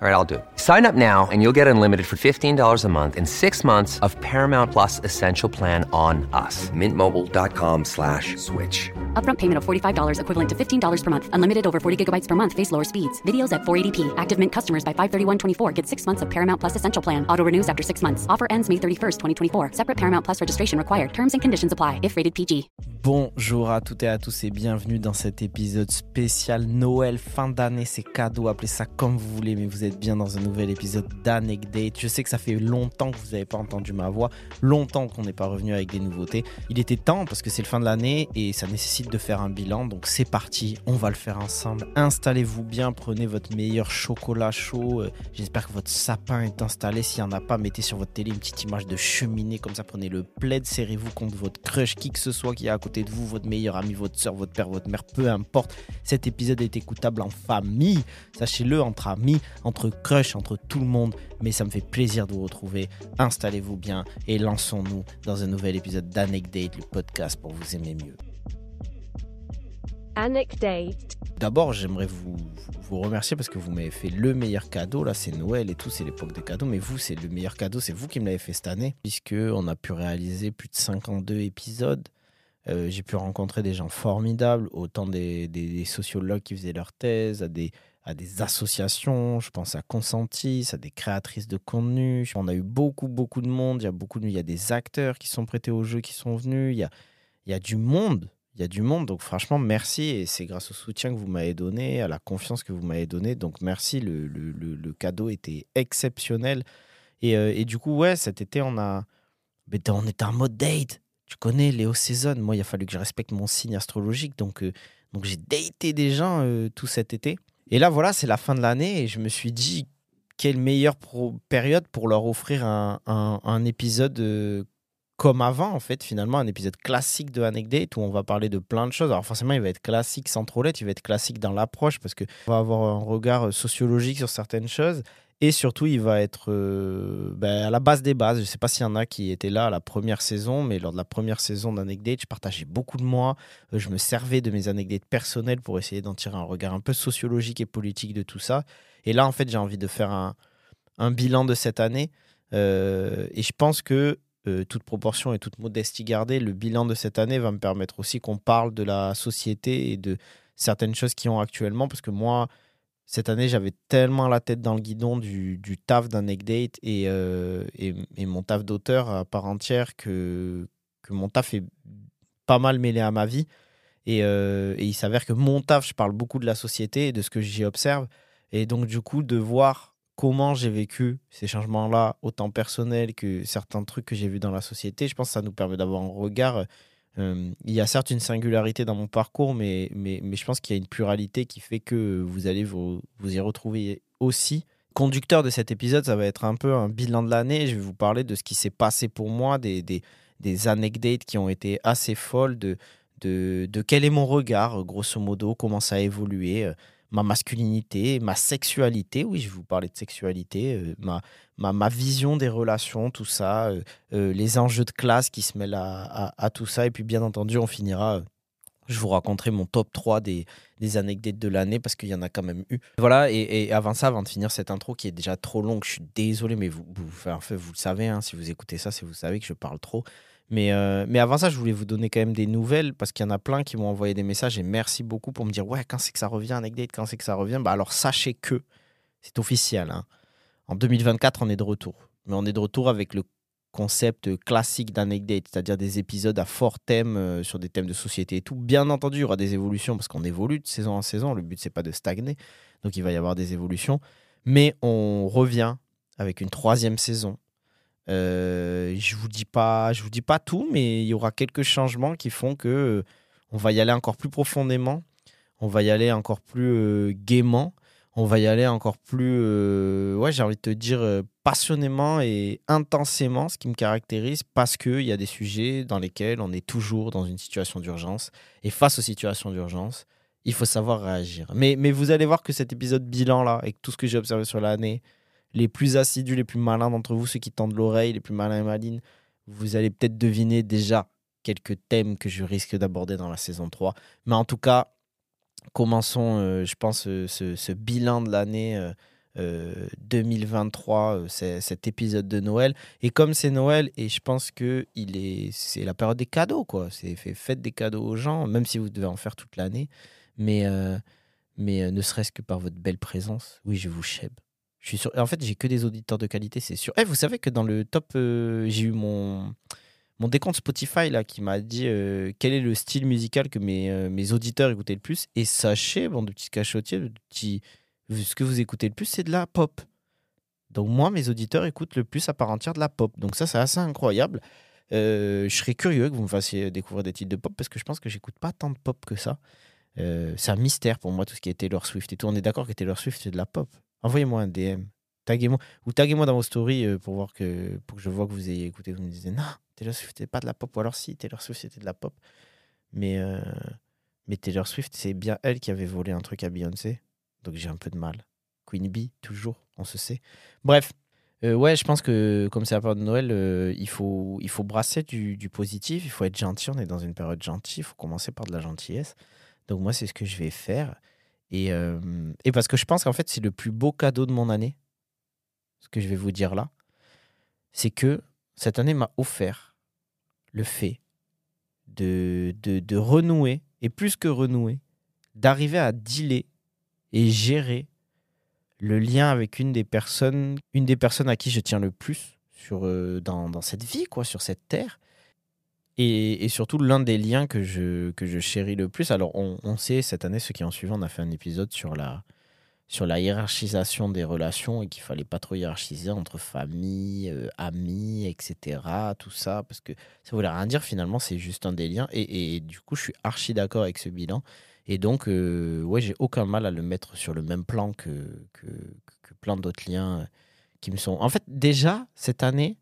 All right, I'll do it. Sign up now and you'll get unlimited for $15 a month in six months of Paramount Plus Essential Plan on us. Mintmobile.com slash switch. Upfront payment of $45 equivalent to $15 per month. Unlimited over 40 gigabytes per month. Face lower speeds. Videos at 480p. Active Mint customers by 531.24 get six months of Paramount Plus Essential Plan. Auto renews after six months. Offer ends May 31st, 2024. Separate Paramount Plus registration required. Terms and conditions apply if rated PG. Bonjour à toutes et à tous et bienvenue dans cet épisode spécial Noël, fin d'année, c'est cadeau, appelez ça comme vous voulez, mais vous êtes bien dans un nouvel épisode d'Anecdate. Je sais que ça fait longtemps que vous n'avez pas entendu ma voix, longtemps qu'on n'est pas revenu avec des nouveautés. Il était temps parce que c'est le fin de l'année et ça nécessite de faire un bilan, donc c'est parti, on va le faire ensemble. Installez-vous bien, prenez votre meilleur chocolat chaud. Euh, J'espère que votre sapin est installé. S'il n'y en a pas, mettez sur votre télé une petite image de cheminée, comme ça prenez le plaid, serrez-vous contre votre crush, qui que ce soit qui est à côté de vous, votre meilleur ami, votre soeur, votre père, votre mère, peu importe. Cet épisode est écoutable en famille, sachez-le, entre amis, entre crush entre tout le monde, mais ça me fait plaisir de vous retrouver. Installez-vous bien et lançons-nous dans un nouvel épisode d'Anecdate, le podcast pour vous aimer mieux. Anecdate. D'abord, j'aimerais vous, vous remercier parce que vous m'avez fait le meilleur cadeau. Là, c'est Noël et tout, c'est l'époque des cadeaux. Mais vous, c'est le meilleur cadeau, c'est vous qui me l'avez fait cette année, puisque on a pu réaliser plus de 52 épisodes. Euh, j'ai pu rencontrer des gens formidables, autant des, des, des sociologues qui faisaient leur thèse, à des, à des associations, je pense à Consentis, à des créatrices de contenu. On a eu beaucoup, beaucoup de monde. Il y a beaucoup de, il y a des acteurs qui sont prêtés au jeu qui sont venus. Il y a, il y a du monde. Il y a du monde. Donc, franchement, merci. Et c'est grâce au soutien que vous m'avez donné, à la confiance que vous m'avez donnée. Donc, merci. Le, le, le, cadeau était exceptionnel. Et, euh, et, du coup, ouais, cet été, on a. Mais on était en mode date. Tu connais Léo Saison. Moi, il a fallu que je respecte mon signe astrologique. Donc, euh, donc j'ai daté des gens euh, tout cet été. Et là, voilà, c'est la fin de l'année et je me suis dit, quelle meilleure période pour leur offrir un, épisode euh, comme avant, en fait, finalement, un épisode classique de Anecdate où on va parler de plein de choses. Alors, forcément, il va être classique sans trop il va être classique dans l'approche parce qu'on va avoir un regard sociologique sur certaines choses. Et surtout, il va être euh, ben, à la base des bases. Je ne sais pas s'il y en a qui étaient là à la première saison, mais lors de la première saison d'Anecdate, je partageais beaucoup de moi. Euh, je me servais de mes anecdotes personnelles pour essayer d'en tirer un regard un peu sociologique et politique de tout ça. Et là, en fait, j'ai envie de faire un, bilan de cette année. Euh, et je pense que, toute proportion et toute modestie gardée, le bilan de cette année va me permettre aussi qu'on parle de la société et de certaines choses qui ont actuellement. Parce que moi, cette année, j'avais tellement la tête dans le guidon du, taf d'Anecdate et, euh, et, mon taf d'auteur à part entière que, mon taf est pas mal mêlé à ma vie. Euh, et il s'avère que mon taf, je parle beaucoup de la société et de ce que j'y observe. Et donc, du coup, de voir comment j'ai vécu ces changements-là, autant personnels que certains trucs que j'ai vus dans la société, je pense que ça nous permet d'avoir un regard euh, il y a certes une singularité dans mon parcours, mais, mais, mais je pense qu'il y a une pluralité qui fait que vous allez vous, vous y retrouver aussi. Conducteur de cet épisode, ça va être un peu un bilan de l'année. Je vais vous parler de ce qui s'est passé pour moi, des, des, des anecdotes qui ont été assez folles, de, de, de quel est mon regard, grosso modo, comment ça a évolué. Ma masculinité, ma sexualité, oui, je vous parler de sexualité, euh, ma, ma, ma, vision des relations, tout ça, euh, euh, les enjeux de classe qui se mêlent à, à, tout ça. Et puis, bien entendu, on finira, je vous raconterai mon top 3 des, des anecdotes de l'année parce qu'il y en a quand même eu. Voilà, et, et, avant ça, avant de finir cette intro qui est déjà trop longue, je suis désolé, mais vous, vous, enfin, vous le savez, hein, si vous écoutez ça, si vous savez que je parle trop. Mais, euh, mais avant ça, je voulais vous donner quand même des nouvelles parce qu'il y en a plein qui m'ont envoyé des messages et merci beaucoup pour me dire Ouais, quand c'est que ça revient, Anecdate, quand c'est que ça revient bah Alors sachez que c'est officiel. Hein. En 2024, on est de retour. Mais on est de retour avec le concept classique d'Anecdate, c'est-à-dire des épisodes à fort thème euh, sur des thèmes de société et tout. Bien entendu, il y aura des évolutions parce qu'on évolue de saison en saison. Le but, c'est pas de stagner. Donc il va y avoir des évolutions. Mais on revient avec une troisième saison Euh, je vous dis pas, je vous dis pas tout, mais il y aura quelques changements qui font que euh, on va y aller encore plus profondément, on va y aller encore plus euh, gaiement, on va y aller encore plus, ouais, j'ai envie de te dire passionnément et intensément, ce qui me caractérise, parce qu'il y a des sujets dans lesquels on est toujours dans une situation d'urgence, et face aux situations d'urgence, il faut savoir réagir. Mais, mais vous allez voir que cet épisode bilan là, avec tout ce que j'ai observé sur l'année, les plus assidus, les plus malins d'entre vous, ceux qui tendent l'oreille, les plus malins et malines, vous allez peut-être deviner déjà quelques thèmes que je risque d'aborder dans la saison 3. Mais en tout cas, commençons, euh, je pense, euh, ce, bilan de l'année euh, euh, 2023, euh, cet épisode de Noël. Et comme c'est Noël, et je pense que c'est la période des cadeaux, quoi. C'est fait, faites des cadeaux aux gens, même si vous devez en faire toute l'année. Mais, mais ne serait-ce que par votre belle présence, oui, je vous chèbe. Je. En fait, j'ai que des auditeurs de qualité, c'est sûr. Eh, vous savez que dans le top, euh, j'ai eu mon, décompte Spotify là qui m'a dit euh, quel est le style musical que mes, euh, mes auditeurs écoutaient le plus. Et sachez, bon, de petits cachotiers, de petits- ce que vous écoutez le plus, c'est de la pop. Donc moi, mes auditeurs écoutent le plus à part entière de la pop. Donc ça, c'est assez incroyable. Je serais curieux que vous me fassiez découvrir des titres de pop parce que je pense que j'écoute pas tant de pop que ça. C'est un mystère pour moi tout ce qui est Taylor Swift et tout. On est d'accord que Taylor Swift c'est de la pop. Envoyez-moi un DM, taguez-moi ou taguez-moi dans vos stories euh, pour voir que pour que je vois que vous ayez écouté. Vous me disiez non, Taylor Swift c'était pas de la pop ou alors si Taylor Swift c'était de la pop. Mais euh, mais Taylor Swift c'est bien elle qui avait volé un truc à Beyoncé. Donc j'ai un peu de mal. Queen Bee toujours, on se sait. Bref. Euh, ouais, je pense que comme c'est la période de Noël, il, faut, il faut brasser du, du positif, il faut être gentil. On est dans une période gentille, il faut commencer par de la gentillesse. Donc moi, c'est ce que je vais faire. Et, euh, et parce que je pense qu'en fait, c'est le plus beau cadeau de mon année, ce que je vais vous dire là, c'est que cette année m'a offert le fait de, de, de renouer, et plus que renouer, d'arriver à dealer et gérer le lien avec une des personnes, une des personnes à qui je tiens le plus sur, euh, dans, dans cette vie, quoi, sur cette terre. Et, surtout l'un des liens que je, que je chéris le plus. Alors on, on sait, cette année, ceux qui ont suivi, on a fait un épisode sur la, sur la hiérarchisation des relations et qu'il fallait pas trop hiérarchiser entre famille, euh, amis, etc. Tout ça, parce que ça voulait rien dire finalement, c'est juste un des liens. Et, et du coup, je suis archi d'accord avec ce bilan. Et donc, euh, ouais, j'ai aucun mal à le mettre sur le même plan que, que, que plein d'autres liens euh, qui me sont. En fait, déjà, cette année,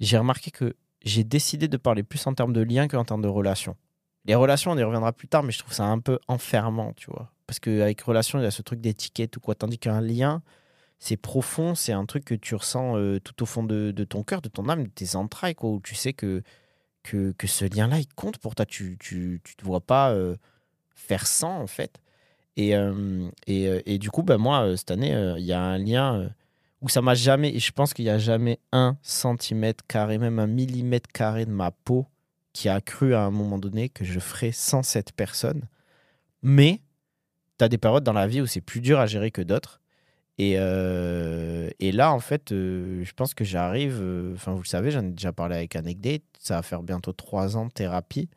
j'ai remarqué que j'ai décidé de parler plus en termes de liens qu'en termes de relations. Les relations, on y reviendra plus tard, mais je trouve ça un peu enfermant, tu vois. Parce qu'avec relation, il y a ce truc d'étiquette ou quoi. Tandis qu'un lien, c'est profond, c'est un truc que tu ressens euh, tout au fond de, ton cœur, de ton âme, de tes entrailles, quoi. Où tu sais que, que, que ce lien-là, il compte pour toi. Tu ne tu, tu te vois pas euh, faire sans, en fait. Et, euh, et, et du coup, ben moi, cette année, il y a un lien où ça m'a jamais, je pense qu'il n'y a jamais un centimètre carré, même un millimètre carré de ma peau qui a cru à un moment donné que je ferais sans cette personne. Mais tu as des périodes dans la vie où c'est plus dur à gérer que d'autres. Et, euh, là, en fait, euh, je pense que j'arrive, euh, enfin, vous le savez, j'en ai déjà parlé avec Anecdate, ça va faire bientôt trois ans de thérapie.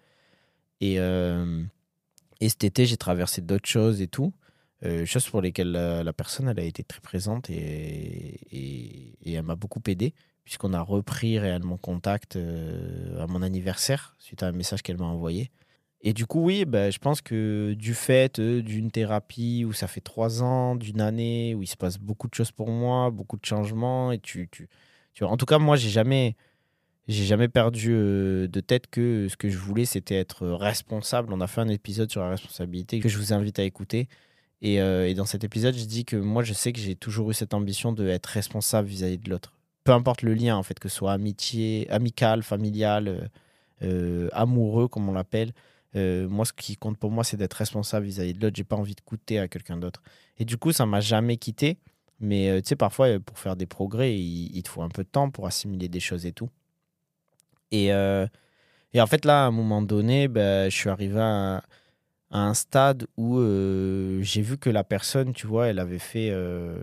Et, et cet été, j'ai traversé d'autres choses et tout, euh, choses pour lesquelles la, personne, elle a été très présente et, elle m'a beaucoup aidé, puisqu'on a repris réellement contact euh, à mon anniversaire, suite à un message qu'elle m'a envoyé. Et du coup, oui, ben, je pense que du fait euh, d'une thérapie où ça fait trois ans, d'une année, où il se passe beaucoup de choses pour moi, beaucoup de changements, et tu, tu, tu en tout cas, moi, j'ai jamais, j'ai jamais perdu euh, de tête que ce que je voulais, c'était être responsable. On a fait un épisode sur la responsabilité que je vous invite à écouter. Et, euh, et dans cet épisode, je dis que moi, je sais que j'ai toujours eu cette ambition d'être responsable vis-à-vis de l'autre. Peu importe le lien, en fait, que ce soit amitié, amical, familial, euh, euh, amoureux, comme on l'appelle. Moi, ce qui compte pour moi, c'est d'être responsable vis-à-vis de l'autre. J'ai pas envie de coûter à quelqu'un d'autre. Et du coup, ça m'a jamais quitté. Mais tu sais, parfois, pour faire des progrès, il, te faut un peu de temps pour assimiler des choses et tout. Et, et en fait, là, à un moment donné, ben, je suis arrivé à, à un stade où euh, j'ai vu que la personne, tu vois, elle avait fait. euh,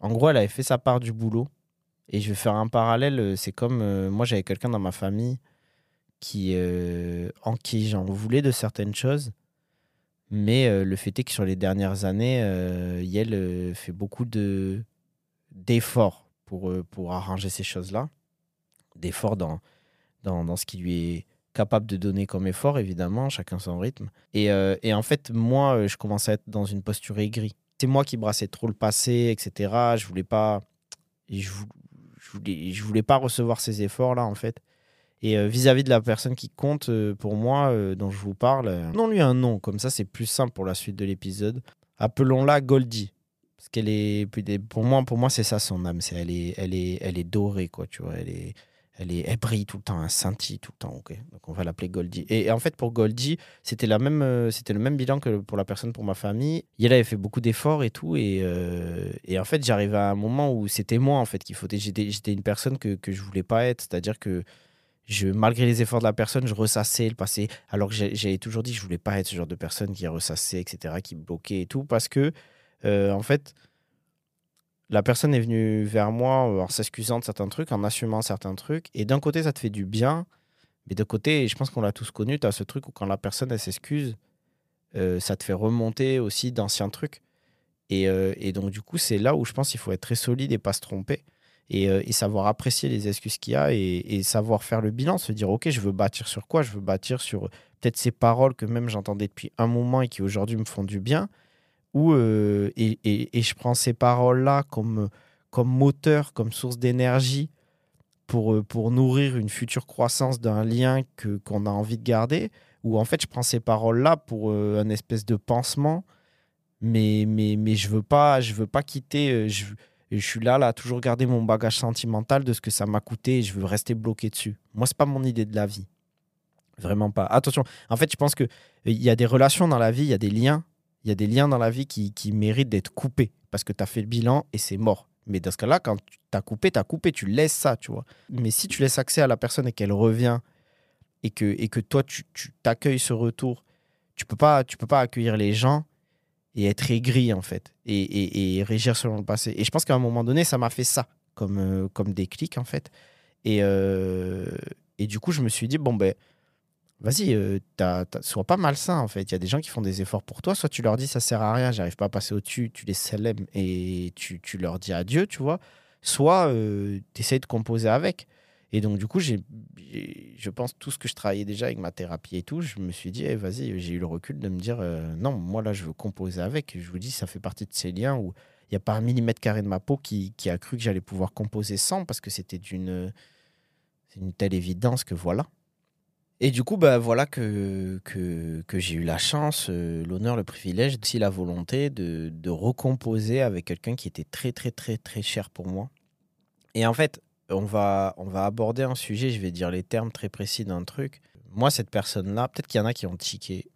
En gros, elle avait fait sa part du boulot. Et je vais faire un parallèle. euh, C'est comme moi, j'avais quelqu'un dans ma famille qui, en qui j'en voulais de certaines choses. Mais le fait est que sur les dernières années, Yel fait beaucoup de d'efforts pour, pour arranger ces choses-là, d'efforts dans, dans, dans ce qui lui est capable de donner comme effort, évidemment, chacun son rythme. Et, euh, et en fait, moi, euh, je commençais à être dans une posture aigrie. C'est moi qui brassais trop le passé, etc. Je voulais pas, je, vou- je voulais, je voulais pas recevoir ces efforts-là, en fait. Et euh, vis-à-vis de la personne qui compte pour moi, dont je vous parle, donnons-lui un nom, comme ça c'est plus simple pour la suite de l'épisode. Appelons-la Goldie. Parce qu'elle est, pour moi, pour moi c'est ça son âme. C'est, elle, est, elle, est, elle est dorée, quoi, tu vois. Elle, est, elle, est, elle brille tout le temps, elle scintille tout le temps. Donc on va l'appeler Goldie. Et, en fait, pour Goldie, euh, c'était le même bilan que pour la personne pour ma famille. Elle avait fait beaucoup d'efforts et tout. Et, euh, et en fait, j'arrivais à un moment où c'était moi, en fait, qu'il faut. J'étais, une personne que, que je voulais pas être. C'est-à-dire que malgré les efforts de la personne, je ressassais le passé. Alors que j'avais toujours dit que je voulais pas être ce genre de personne qui ressassait, etc., qui bloquait et tout, parce que, euh, en fait, la personne est venue vers moi en s'excusant de certains trucs, en assumant certains trucs. Et d'un côté, ça te fait du bien, mais d'un côté, je pense qu'on l'a tous connu, tu as ce truc où quand la personne, s'excuse, euh, ça te fait remonter aussi d'anciens trucs. Et, euh, et donc, du coup, c'est là où je pense qu'il faut être très solide et pas se tromper et, euh, et savoir apprécier les excuses qu'il y a et, et savoir faire le bilan, se dire ok, je veux bâtir sur quoi? Je veux bâtir sur peut-être ces paroles que même j'entendais depuis un moment et qui aujourd'hui me font du bien, ou euh, et, et- je prends ces paroles-là comme, comme moteur, comme source d'énergie pour, euh, pour nourrir une future croissance d'un lien que, qu'on a envie de garder, ou en fait je prends ces paroles-là pour euh, un espèce de pansement, mais, mais, mais je veux pas, veux pas quitter. je, je suis là, là, toujours garder mon bagage sentimental de ce que ça m'a coûté et je veux rester bloqué dessus. Moi, c'est pas mon idée de la vie. Vraiment pas. Attention, en fait, je pense que euh, il y a des relations dans la vie, il y a des liens. Il y a des liens dans la vie qui, qui méritent d'être coupés parce que tu as fait le bilan et c'est mort. Mais dans ce cas-là, quand tu as coupé, tu as coupé, tu laisses ça, tu vois. Mais si tu laisses accès à la personne et qu'elle revient et que, et que toi, tu t'accueilles ce retour, tu peux peux pas accueillir les gens et être aigri, en fait, et, et, régir selon le passé. Et je pense qu'à un moment donné, ça m'a fait ça comme, euh, comme déclic, en fait. Et, euh, et du coup, je me suis dit, bon, ben, vas-y, euh, sois pas malsain, en fait. Il y a des gens qui font des efforts pour toi. Soit tu leur dis, ça sert à rien, j'arrive pas à passer au-dessus, tu les célèbres et tu, tu leur dis adieu, tu vois. Soit tu essayes de composer avec. Et donc, du coup, j'ai, je pense tout ce que je travaillais déjà avec ma thérapie et tout, je me suis dit, eh, vas-y, j'ai eu le recul de me dire, euh, non, moi là, je veux composer avec. Je vous dis, ça fait partie de ces liens où il n'y a pas un millimètre carré de ma peau qui, qui a cru que j'allais pouvoir composer sans, parce que c'était d'une, c'est une telle évidence que voilà. Et du coup, bah, voilà que, que, j'ai eu la chance, euh, l'honneur, le privilège, aussi la volonté de, de recomposer avec quelqu'un qui était très, très, très, très cher pour moi. Et en fait, on va, on va aborder un sujet, je vais dire les termes très précis d'un truc. Moi, cette personne-là, peut-être qu'il y en a qui ont tiqué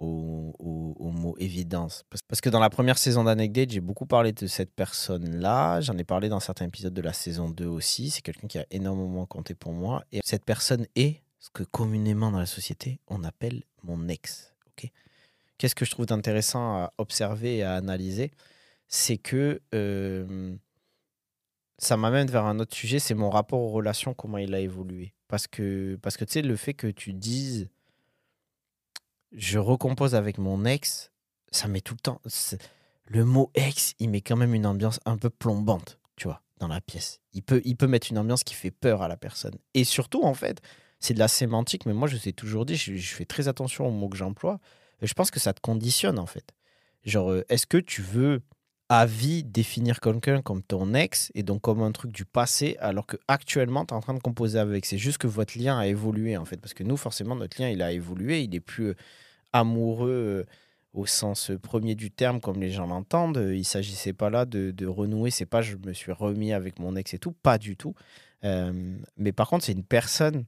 au, au- au mot évidence. Parce, parce que dans la première saison d'Anecdate, j'ai beaucoup parlé de cette personne-là. J'en ai parlé dans certains épisodes de la saison 2 aussi. C'est quelqu'un qui a énormément compté pour moi. Et cette personne est ce que communément dans la société, on appelle mon ex. ok? Qu'est-ce que je trouve d'intéressant à observer et à analyser? C'est que euh, ça m'amène vers un autre sujet, c'est mon rapport aux relations, comment il a évolué. Parce que, parce que tu sais, le fait que tu dises je recompose avec mon ex, ça met tout le temps. Le mot ex, il met quand même une ambiance un peu plombante, tu vois, dans la pièce. Il peut, il peut mettre une ambiance qui fait peur à la personne. Et surtout, en fait, c'est de la sémantique, mais moi, je sais toujours dit, je, fais très attention aux mots que j'emploie. Et je pense que ça te conditionne, en fait. Genre, euh, est-ce que tu veux à vie définir quelqu'un comme ton ex et donc comme un truc du passé alors que actuellement tu es en train de composer avec? C'est juste que votre lien a évolué en fait. Parce que nous forcément notre lien il a évolué. Il est plus euh, amoureux euh, au sens euh, premier du terme comme les gens l'entendent. Euh, il s'agissait pas là de, de renouer. C'est pas je me suis remis avec mon ex et tout. Pas du tout. Euh, mais par contre c'est une personne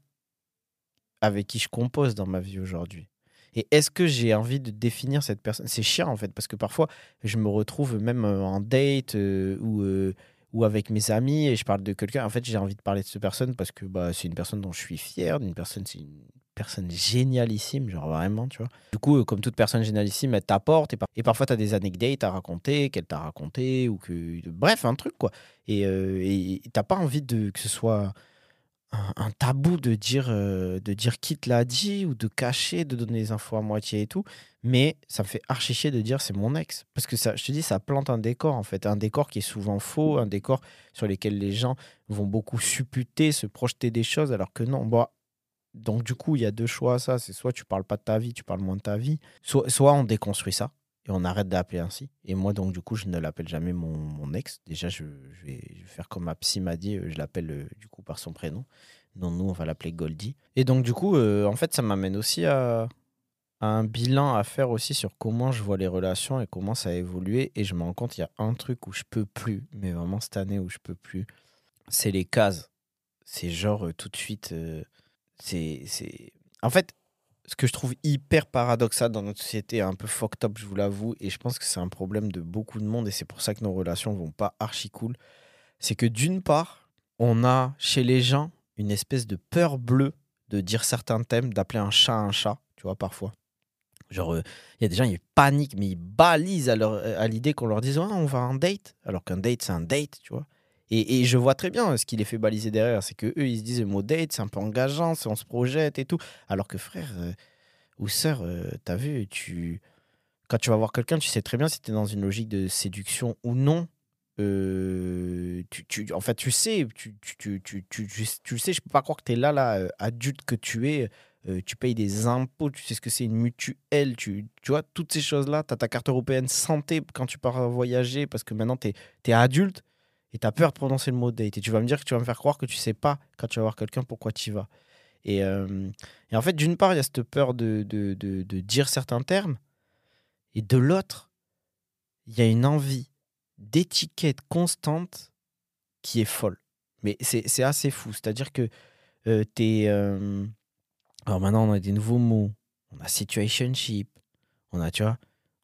avec qui je compose dans ma vie aujourd'hui et est-ce que j'ai envie de définir cette personne? C'est chiant en fait, parce que parfois je me retrouve même euh, en date euh, ou, euh, ou avec mes amis et je parle de quelqu'un. En fait, j'ai envie de parler de cette personne parce que bah, c'est une personne dont je suis fier, d'une personne, c'est une personne génialissime, genre vraiment, tu vois. Du coup, comme toute personne génialissime, elle t'apporte et, par- et parfois tu as des anecdotes à raconter, qu'elle t'a raconté ou que. Bref, un truc quoi. Et euh, t'as pas envie de, que ce soit un, tabou de dire, euh, de dire qui te l'a dit ou de cacher, de donner les infos à moitié et tout. Mais ça me fait archi chier de dire c'est mon ex. Parce que ça, je te dis, ça plante un décor en fait. Un décor qui est souvent faux, un décor sur lequel les gens vont beaucoup supputer, se projeter des choses, alors que non. Bon, donc du coup, il y a deux choix à ça. C'est soit tu parles pas de ta vie, tu parles moins de ta vie. Soit, soit on déconstruit ça et on arrête d'appeler ainsi. Et moi, donc du coup, je ne l'appelle jamais mon, mon ex. Déjà, je, vais, faire comme ma psy m'a dit, euh, je l'appelle euh, du coup par son prénom. Non, nous, on va l'appeler Goldie. Et donc du coup, euh, en fait, ça m'amène aussi à, un bilan à faire aussi sur comment je vois les relations et comment ça a évolué. Et je me rends compte, il y a un truc où je peux plus, mais vraiment cette année où je peux plus, c'est les cases. C'est genre tout de suite. c'est. En fait, ce que je trouve hyper paradoxal dans notre société, un peu fucked up, je vous l'avoue, et je pense que c'est un problème de beaucoup de monde, et c'est pour ça que nos relations vont pas archi cool, c'est que d'une part, on a chez les gens une espèce de peur bleue de dire certains thèmes, d'appeler un chat un chat, tu vois, parfois. Genre, euh, il y a des gens, ils paniquent, mais ils balisent à, à l'idée qu'on leur dise on va en date, alors qu'un date, c'est un date, tu vois. Et, je vois très bien ce qui les fait baliser derrière, c'est que eux, ils se disent le mot date, c'est un peu engageant, on se projette et tout. Alors que frère euh, ou sœur, euh, t'as vu, tu... quand tu vas voir quelqu'un, tu sais très bien si tu es dans une logique de séduction ou non. Euh, tu, en fait, tu sais, tu, tu, tu, sais, je peux pas croire que tu es là, là, euh, adulte que tu es, tu payes des impôts, tu sais ce que c'est une mutuelle, tu, vois, toutes ces choses-là, tu as ta carte européenne santé quand tu pars voyager, parce que maintenant tu es, adulte et tu as peur de prononcer le mot date. Et tu vas me dire que tu vas me faire croire que tu sais pas, quand tu vas voir quelqu'un, pourquoi tu y vas. Et, euh, en fait, d'une part, il y a cette peur de, dire certains termes, et de l'autre, il y a une envie d'étiquette constante qui est folle. Mais c'est c'est assez fou. C'est-à-dire que euh, t'es. euh, Alors maintenant, on a des nouveaux mots. On a situationship. On a, tu vois,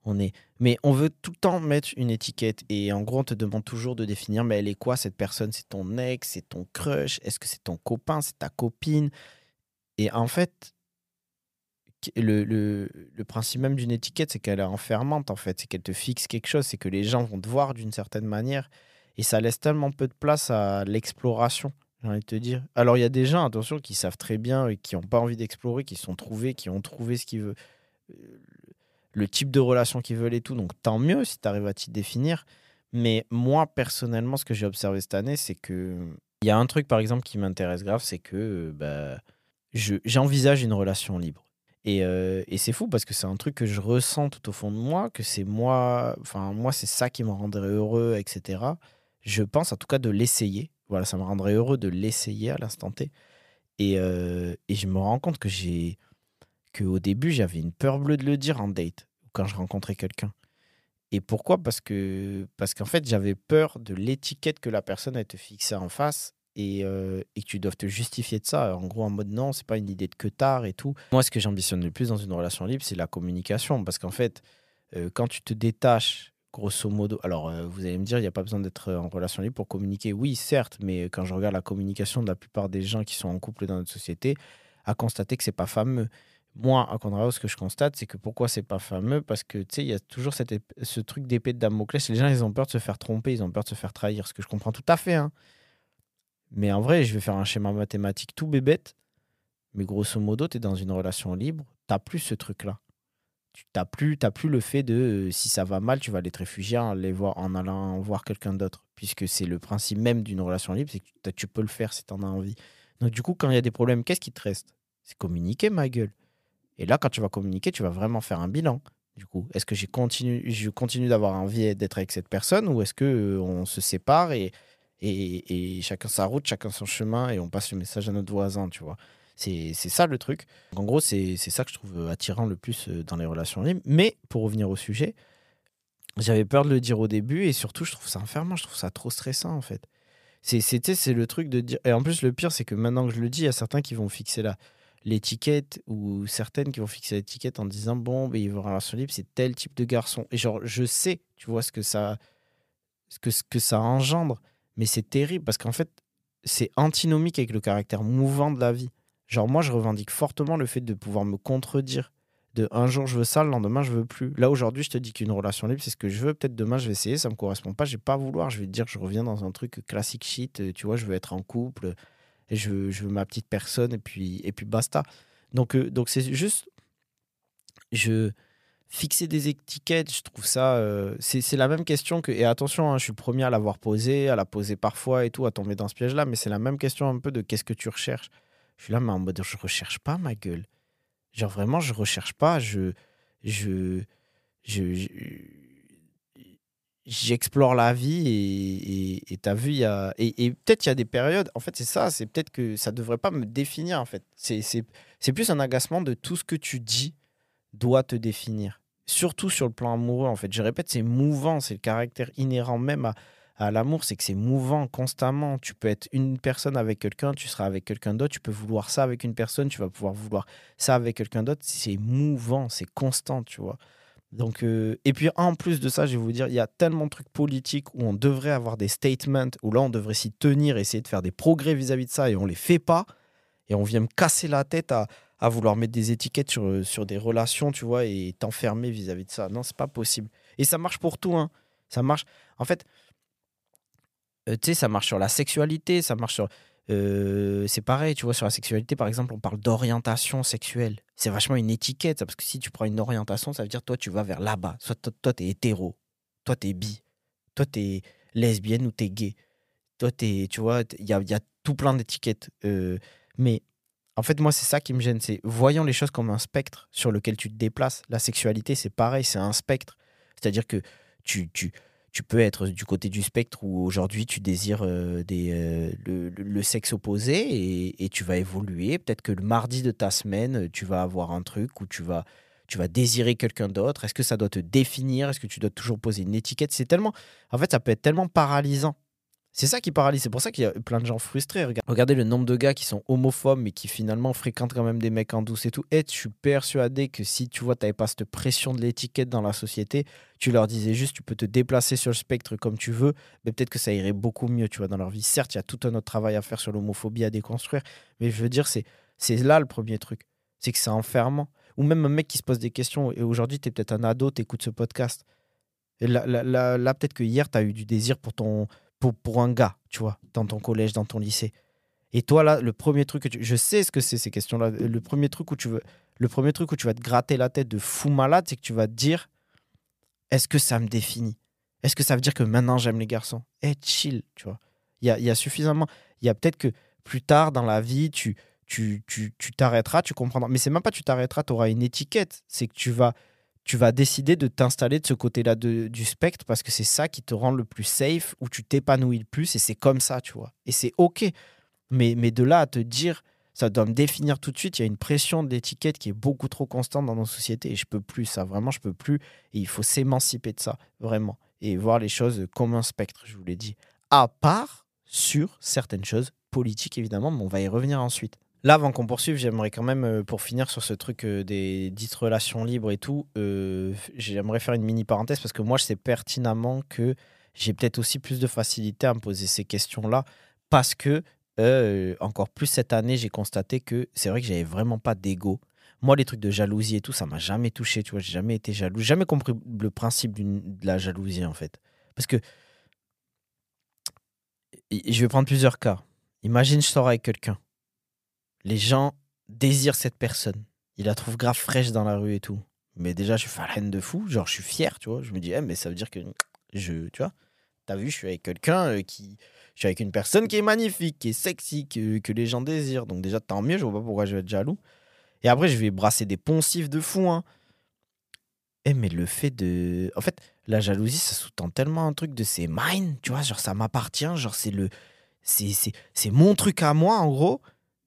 on est. Mais on veut tout le temps mettre une étiquette. Et en gros, on te demande toujours de définir, mais elle est quoi cette personne? C'est ton ex C'est ton crush? Est-ce que c'est ton copain C'est ta copine? Et en fait, le, principe même d'une étiquette, c'est qu'elle est enfermante, en fait. C'est qu'elle te fixe quelque chose. C'est que les gens vont te voir d'une certaine manière. Et ça laisse tellement peu de place à l'exploration, j'ai envie de te dire. Alors, il y a des gens, attention, qui savent très bien et qui n'ont pas envie d'explorer, qui sont trouvés, qui ont trouvé ce qu'ils veulent, le type de relation qu'ils veulent et tout. Donc, tant mieux si tu arrives à t'y définir. Mais moi, personnellement, ce que j'ai observé cette année, c'est que. Il y a un truc, par exemple, qui m'intéresse grave, c'est que euh, bah, je- j'envisage une relation libre. Et, euh, et c'est fou parce que c'est un truc que je ressens tout au fond de moi, que c'est moi, enfin moi c'est ça qui me rendrait heureux, etc. Je pense en tout cas de l'essayer. Voilà, ça me rendrait heureux de l'essayer à l'instant T. Et, euh, et je me rends compte que j'ai, que au début j'avais une peur bleue de le dire en date ou quand je rencontrais quelqu'un. Et pourquoi? Parce que parce qu'en fait j'avais peur de l'étiquette que la personne elle te fixait en face et, euh, et que tu dois te justifier de ça. En gros, en mode non, c'est pas une idée de que tard et tout. Moi, ce que j'ambitionne le plus dans une relation libre, c'est la communication. Parce qu'en fait, euh, quand tu te détaches, grosso modo, alors euh, vous allez me dire, il n'y a pas besoin d'être en relation libre pour communiquer. Oui, certes, mais quand je regarde la communication de la plupart des gens qui sont en couple dans notre société, à constater que c'est pas fameux. Moi, à contrario, ce que je constate, c'est que pourquoi c'est pas fameux? Parce que tu sais, il y a toujours cette ce truc d'épée de Damoclès. Les gens, ils ont peur de se faire tromper, ils ont peur de se faire trahir. Ce que je comprends tout à fait. Hein. Mais en vrai, je vais faire un schéma mathématique tout bébête. Mais grosso modo, tu es dans une relation libre, tu plus ce truc-là. Tu n'as plus, plus le fait de euh, si ça va mal, tu vas aller te réfugier en, aller voir, en allant voir quelqu'un d'autre. Puisque c'est le principe même d'une relation libre, c'est que tu peux le faire si tu en as envie. Donc, du coup, quand il y a des problèmes, qu'est-ce qui te reste? C'est communiquer, ma gueule. Et là, quand tu vas communiquer, tu vas vraiment faire un bilan. Du coup, est-ce que j'ai continue, je continue d'avoir envie d'être avec cette personne ou est-ce que euh, on se sépare et, et, et chacun sa route, chacun son chemin et on passe le message à notre voisin, tu vois? C'est ça le truc. En gros, c'est ça que je trouve euh, attirant le plus euh, dans les relations libres. Mais pour revenir au sujet, j'avais peur de le dire au début et surtout, je trouve ça enfermant, je trouve ça trop stressant en fait. C'est le truc de dire. Et en plus, le pire, c'est que maintenant que je le dis, il y a certains qui vont fixer la l'étiquette ou certaines qui vont fixer l'étiquette en disant bon, ben, il va en relation libre, c'est tel type de garçon. Et genre, je sais, tu vois, ce que ça, ce que, ce que ça engendre, mais c'est terrible parce qu'en fait, c'est antinomique avec le caractère mouvant de la vie. Genre, moi, je revendique fortement le fait de pouvoir me contredire. De un jour, je veux ça, le lendemain, je veux plus. Là, aujourd'hui, je te dis qu'une relation libre, c'est ce que je veux. Peut-être demain, je vais essayer, ça me correspond pas, je vais pas vouloir. Je vais te dire, je reviens dans un truc classique shit. Tu vois, je veux être en couple. Et je veux, ma petite personne et puis, et puis basta. Donc, euh, donc c'est juste. Je. Fixer des étiquettes, je trouve ça. euh, c'est la même question que. Et attention, hein, je suis le premier à l'avoir posée, à la poser parfois et tout, à tomber dans ce piège-là, mais c'est la même question un peu de qu'est-ce que tu recherches. Je suis là, mais en mode, je recherche pas ma gueule. Genre vraiment, je recherche pas. Je. je- je- j'explore la vie et t'as vu il y a et, peut-être il y a des périodes en fait c'est ça c'est peut-être que ça devrait pas me définir en fait. C'est plus un agacement de tout ce que tu dis doit te définir. Surtout sur le plan amoureux en fait. Je répète c'est mouvant c'est le caractère inhérent même à, à l'amour c'est que c'est mouvant constamment. Tu peux être une personne avec quelqu'un tu seras avec quelqu'un d'autre tu peux vouloir ça avec une personne tu vas pouvoir vouloir ça avec quelqu'un d'autre. C'est mouvant c'est constant tu vois donc, euh, et puis en plus de ça, je vais vous dire, il y a tellement de trucs politiques où on devrait avoir des statements, où là on devrait s'y tenir, essayer de faire des progrès vis-à-vis de ça, et on les fait pas. Et on vient me casser la tête à, à vouloir mettre des étiquettes sur, euh, sur des relations, tu vois, et t'enfermer vis-à-vis de ça. Non, c'est pas possible. Et ça marche pour tout, hein. Ça marche. En fait, euh, tu sais, ça marche sur la sexualité, ça marche sur. Euh, c'est pareil, tu vois, sur la sexualité, par exemple, on parle d'orientation sexuelle. C'est vachement une étiquette, ça, parce que si tu prends une orientation, ça veut dire toi, tu vas vers là-bas. Soit toi, toi, t'es hétéro, toi, t'es bi, toi, t'es lesbienne ou t'es gay. Toi, t'es, tu vois, il y a, tout plein d'étiquettes. Euh, mais en fait, moi, c'est ça qui me gêne. C'est voyons les choses comme un spectre sur lequel tu te déplaces. La sexualité, c'est pareil, c'est un spectre. C'est-à-dire que tu, tu, tu peux être du côté du spectre où aujourd'hui tu désires euh, euh, le, sexe opposé et, tu vas évoluer. Peut-être que le mardi de ta semaine, tu vas avoir un truc où tu vas, désirer quelqu'un d'autre. Est-ce que ça doit te définir? Est-ce que tu dois toujours poser une étiquette? C'est en fait, ça peut être tellement paralysant. C'est ça qui paralyse. C'est pour ça qu'il y a plein de gens frustrés. Rega- Regardez le nombre de gars qui sont homophobes mais qui finalement fréquentent quand même des mecs en douce et tout. Et je suis persuadé que si tu vois, tu pas cette pression de l'étiquette dans la société, tu leur disais juste, tu peux te déplacer sur le spectre comme tu veux, mais peut-être que ça irait beaucoup mieux, tu vois, dans leur vie. Certes, il y a tout un autre travail à faire sur l'homophobie à déconstruire, mais je veux dire, c'est c'est là le premier truc. C'est que c'est enfermant. Ou même un mec qui se pose des questions, et aujourd'hui, tu es peut-être un ado, tu écoutes ce podcast. Et là, là, là, là, peut-être que hier, tu as eu du désir pour, ton, pour, pour un gars, tu vois, dans ton collège, dans ton lycée. Et toi, là, le premier truc que tu... Je sais ce que c'est, ces questions-là. Le premier truc où tu veux... Le premier truc où tu vas te gratter la tête de fou malade, c'est que tu vas te dire est-ce que ça me définit? Est-ce que ça veut dire que maintenant j'aime les garçons? Eh, chill, tu vois. Il y a, suffisamment. Il y a peut-être que plus tard dans la vie, tu tu tu tu t'arrêteras, tu comprendras. Mais c'est même pas tu t'arrêteras, tu auras une étiquette. C'est que tu vas tu vas décider de t'installer de ce côté-là de- du spectre parce que c'est ça qui te rend le plus safe, où tu t'épanouis le plus et c'est comme ça, tu vois. Et c'est OK. Mais, mais de là à te dire, ça doit me définir tout de suite, il y a une pression d'étiquette qui est beaucoup trop constante dans nos sociétés et je peux plus, ça vraiment, je peux plus. Et il faut s'émanciper de ça, vraiment. Et voir les choses comme un spectre, je vous l'ai dit. À part sur certaines choses politiques, évidemment, mais on va y revenir ensuite. Là, avant qu'on poursuive, j'aimerais quand même, euh, pour finir sur ce truc euh, des dites relations libres et tout, euh, j'aimerais faire une mini parenthèse parce que moi, je sais pertinemment que j'ai peut-être aussi plus de facilité à me poser ces questions-là parce que, encore plus cette année, j'ai constaté que c'est vrai que j'avais vraiment pas d'ego. Moi, les trucs de jalousie et tout, ça m'a jamais touché, tu vois, j'ai jamais été jaloux, jamais compris le principe de la jalousie en fait. Parce que je vais prendre plusieurs cas. Imagine, je sors avec quelqu'un. Les gens désirent cette personne. Ils la trouvent grave fraîche dans la rue et tout. Mais déjà, je suis fan de fou. Genre, je suis fier, tu vois. Je me dis, eh, mais ça veut dire que je, tu vois, t'as vu, je suis avec quelqu'un euh, qui. Je suis avec une personne qui est magnifique, qui est sexy, que, que les gens désirent. Donc, déjà, tant mieux. Je vois pas pourquoi je vais être jaloux. Et après, je vais brasser des poncifs de fou, hein. Eh, mais le fait de. En fait, la jalousie, ça sous-tend tellement un truc de c'est mine, tu vois, genre ça m'appartient, genre c'est le. C'est, c'est, c'est mon truc à moi, en gros.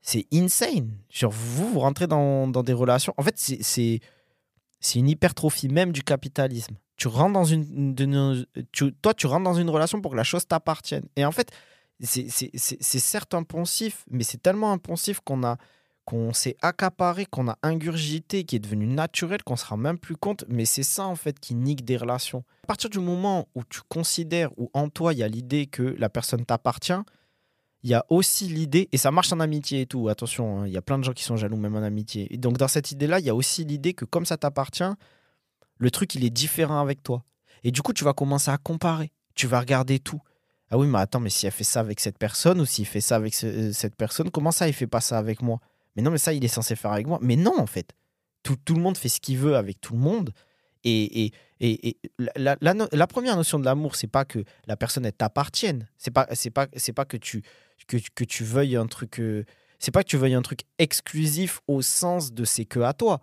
C'est insane. Genre, vous, vous rentrez dans, des relations. En fait, c'est, une hypertrophie même du capitalisme. Tu rentres dans une. toi, tu rentres dans une relation pour que la chose t'appartienne. Et en fait, c'est, certes un poncif, mais c'est tellement un poncif qu'on a qu'on s'est accaparé, qu'on a ingurgité, qui est devenu naturel, qu'on se rend même plus compte. Mais c'est ça, en fait, qui nique des relations. À partir du moment où tu considères, où en toi, il y a l'idée que la personne t'appartient, il y a aussi l'idée, et ça marche en amitié et tout, attention, hein, il y a plein de gens qui sont jaloux même en amitié. Et donc dans cette idée-là, il y a aussi l'idée que comme ça t'appartient, le truc, il est différent avec toi. Et du coup, tu vas commencer à comparer. Tu vas regarder tout. Ah oui, mais attends, mais si elle fait ça avec cette personne ou s'il fait ça avec ce- cette personne, comment ça, il fait pas ça avec moi? Mais non, mais ça, il est censé faire avec moi. Mais non, en fait. Tout, tout le monde fait ce qu'il veut avec tout le monde. Et, et, et, la, première notion de l'amour, c'est pas que la personne t'appartienne. C'est pas c'est pas c'est pas que tu que, que tu veuilles un truc. euh, c'est pas que tu veuilles un truc exclusif au sens de c'est que à toi.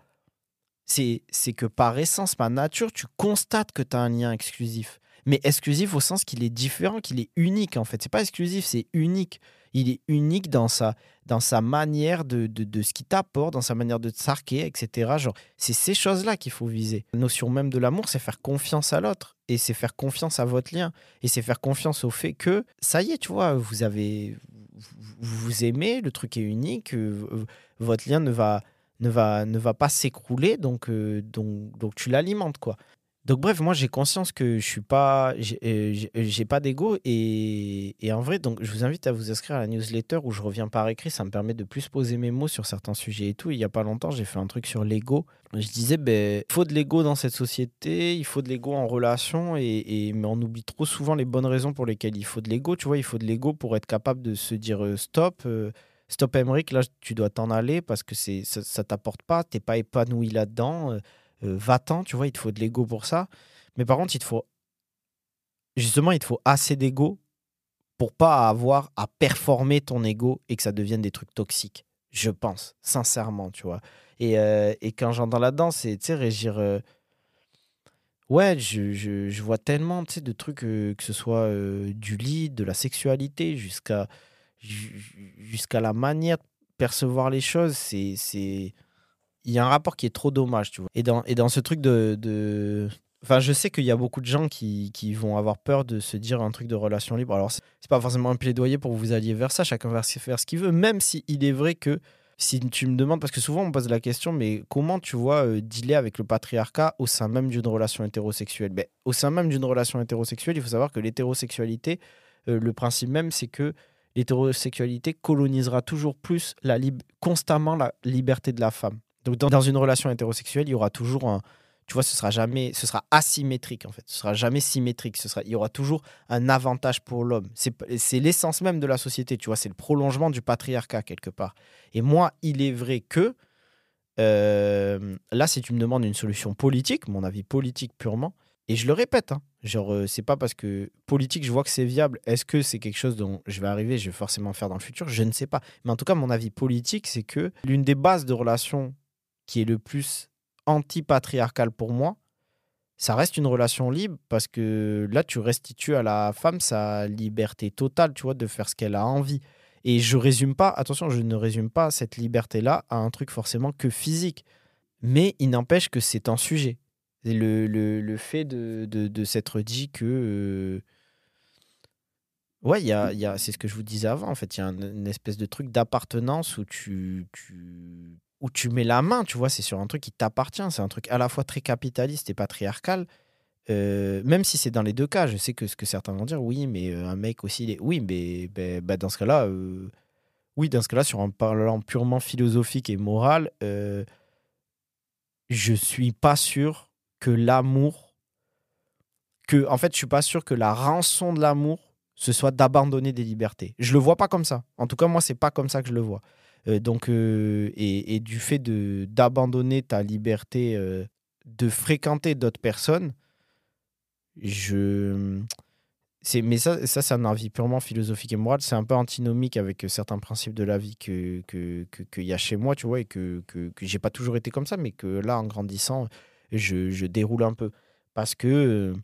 C'est c'est que par essence, par nature, tu constates que tu as un lien exclusif. Mais exclusif au sens qu'il est différent, qu'il est unique en fait. C'est pas exclusif, c'est unique. Il est unique dans sa, dans sa manière de, de, de ce qu'il t'apporte, dans sa manière de te sarquer, etc. Genre, c'est ces choses-là qu'il faut viser. La notion même de l'amour, c'est faire confiance à l'autre. Et c'est faire confiance à votre lien. Et c'est faire confiance au fait que, ça y est, tu vois, vous avez. Vous aimez, le truc est unique, euh, v- votre lien ne va, ne va, ne va pas s'écrouler, donc, euh, donc, donc tu l'alimentes, quoi. Donc bref, moi j'ai conscience que je suis pas, j'ai euh, j'ai pas d'ego et, en vrai, donc je vous invite à vous inscrire à la newsletter où je reviens par écrit. Ça me permet de plus poser mes mots sur certains sujets et tout. Il y a pas longtemps, j'ai fait un truc sur l'ego. Je disais, ben, il faut de l'ego dans cette société, il faut de l'ego en relation et, mais on oublie trop souvent les bonnes raisons pour lesquelles il faut de l'ego. Tu vois, il faut de l'ego pour être capable de se dire euh, stop. euh, Stop Emmerich, là tu dois t'en aller parce que ça, ça t'apporte pas, t'es pas épanoui là-dedans. euh, euh, va-t'en, tu vois, il te faut de l'ego pour ça. Mais par contre, il te faut. Justement, il te faut assez d'ego pour pas avoir à performer ton ego et que ça devienne des trucs toxiques. Je pense, sincèrement, tu vois. Et, euh, quand j'entends là-dedans, c'est, tu sais, Régir. euh, Ouais, je, vois tellement, de trucs, euh, que ce soit euh, du lit, de la sexualité, jusqu'à ju- jusqu'à la manière de percevoir les choses. C'est. Il y a un rapport qui est trop dommage, tu vois. Et dans, et dans ce truc de. Enfin, je sais qu'il y a beaucoup de gens qui, qui vont avoir peur de se dire un truc de relation libre. Alors, c'est pas forcément un plaidoyer pour vous alliez vers ça, chacun va faire ce qu'il veut, même si il est vrai que si tu me demandes, parce que souvent on me pose la question, mais comment tu vois euh, dealer avec le patriarcat au sein même d'une relation hétérosexuelle? Ben, Au sein même d'une relation hétérosexuelle, il faut savoir que l'hétérosexualité, euh, le principe même, c'est que l'hétérosexualité colonisera toujours plus la constamment la liberté de la femme. Donc dans, une relation hétérosexuelle, il y aura toujours un, tu vois, ce sera jamais, ce sera asymétrique en fait, ce sera jamais symétrique, ce sera, il y aura toujours un avantage pour l'homme. C'est l'essence même de la société, tu vois, c'est le prolongement du patriarcat quelque part. Et moi, il est vrai que euh, là, si tu me demandes une solution politique, mon avis politique purement, et je le répète, hein, genre euh, c'est pas parce que politique, je vois que c'est viable. Est-ce que c'est quelque chose dont je vais arriver, je vais forcément faire dans le futur? Je ne sais pas. Mais en tout cas, mon avis politique, c'est que l'une des bases de relation qui est le plus anti-patriarcal pour moi, ça reste une relation libre parce que là, tu restitues à la femme sa liberté totale, tu vois, de faire ce qu'elle a envie. Et je résume pas, attention, je ne résume pas cette liberté-là à un truc forcément que physique. Mais il n'empêche que c'est un sujet. Et Le, le, le fait de, de, s'être dit que. euh, Ouais, y a, y a, c'est ce que je vous disais avant. En fait, il y a un- une espèce de truc d'appartenance où tu, tu, où tu mets la main, tu vois. C'est sur un truc qui t'appartient. C'est un truc à la fois très capitaliste et patriarcal. Euh, même si c'est dans les deux cas, je sais que ce que certains vont dire, oui, mais euh, un mec aussi, oui, mais ben, ben, dans ce cas-là, euh, oui, dans ce cas-là, sur un parlant purement philosophique et moral, je suis pas sûr que l'amour, que, en fait, je suis pas sûr que la rançon de l'amour, ce soit d'abandonner des libertés. Je le vois pas comme ça. En tout cas, moi, c'est pas comme ça que je le vois. Euh, donc, euh, et, du fait d'abandonner ta liberté euh, de fréquenter d'autres personnes, je mais ça ça c'est un avis purement philosophique et moral. C'est un peu antinomique avec certains principes de la vie que que que- qu'il y a chez moi tu vois et que que, que j'ai pas toujours été comme ça mais que là en grandissant je, je déroule un peu. Parce que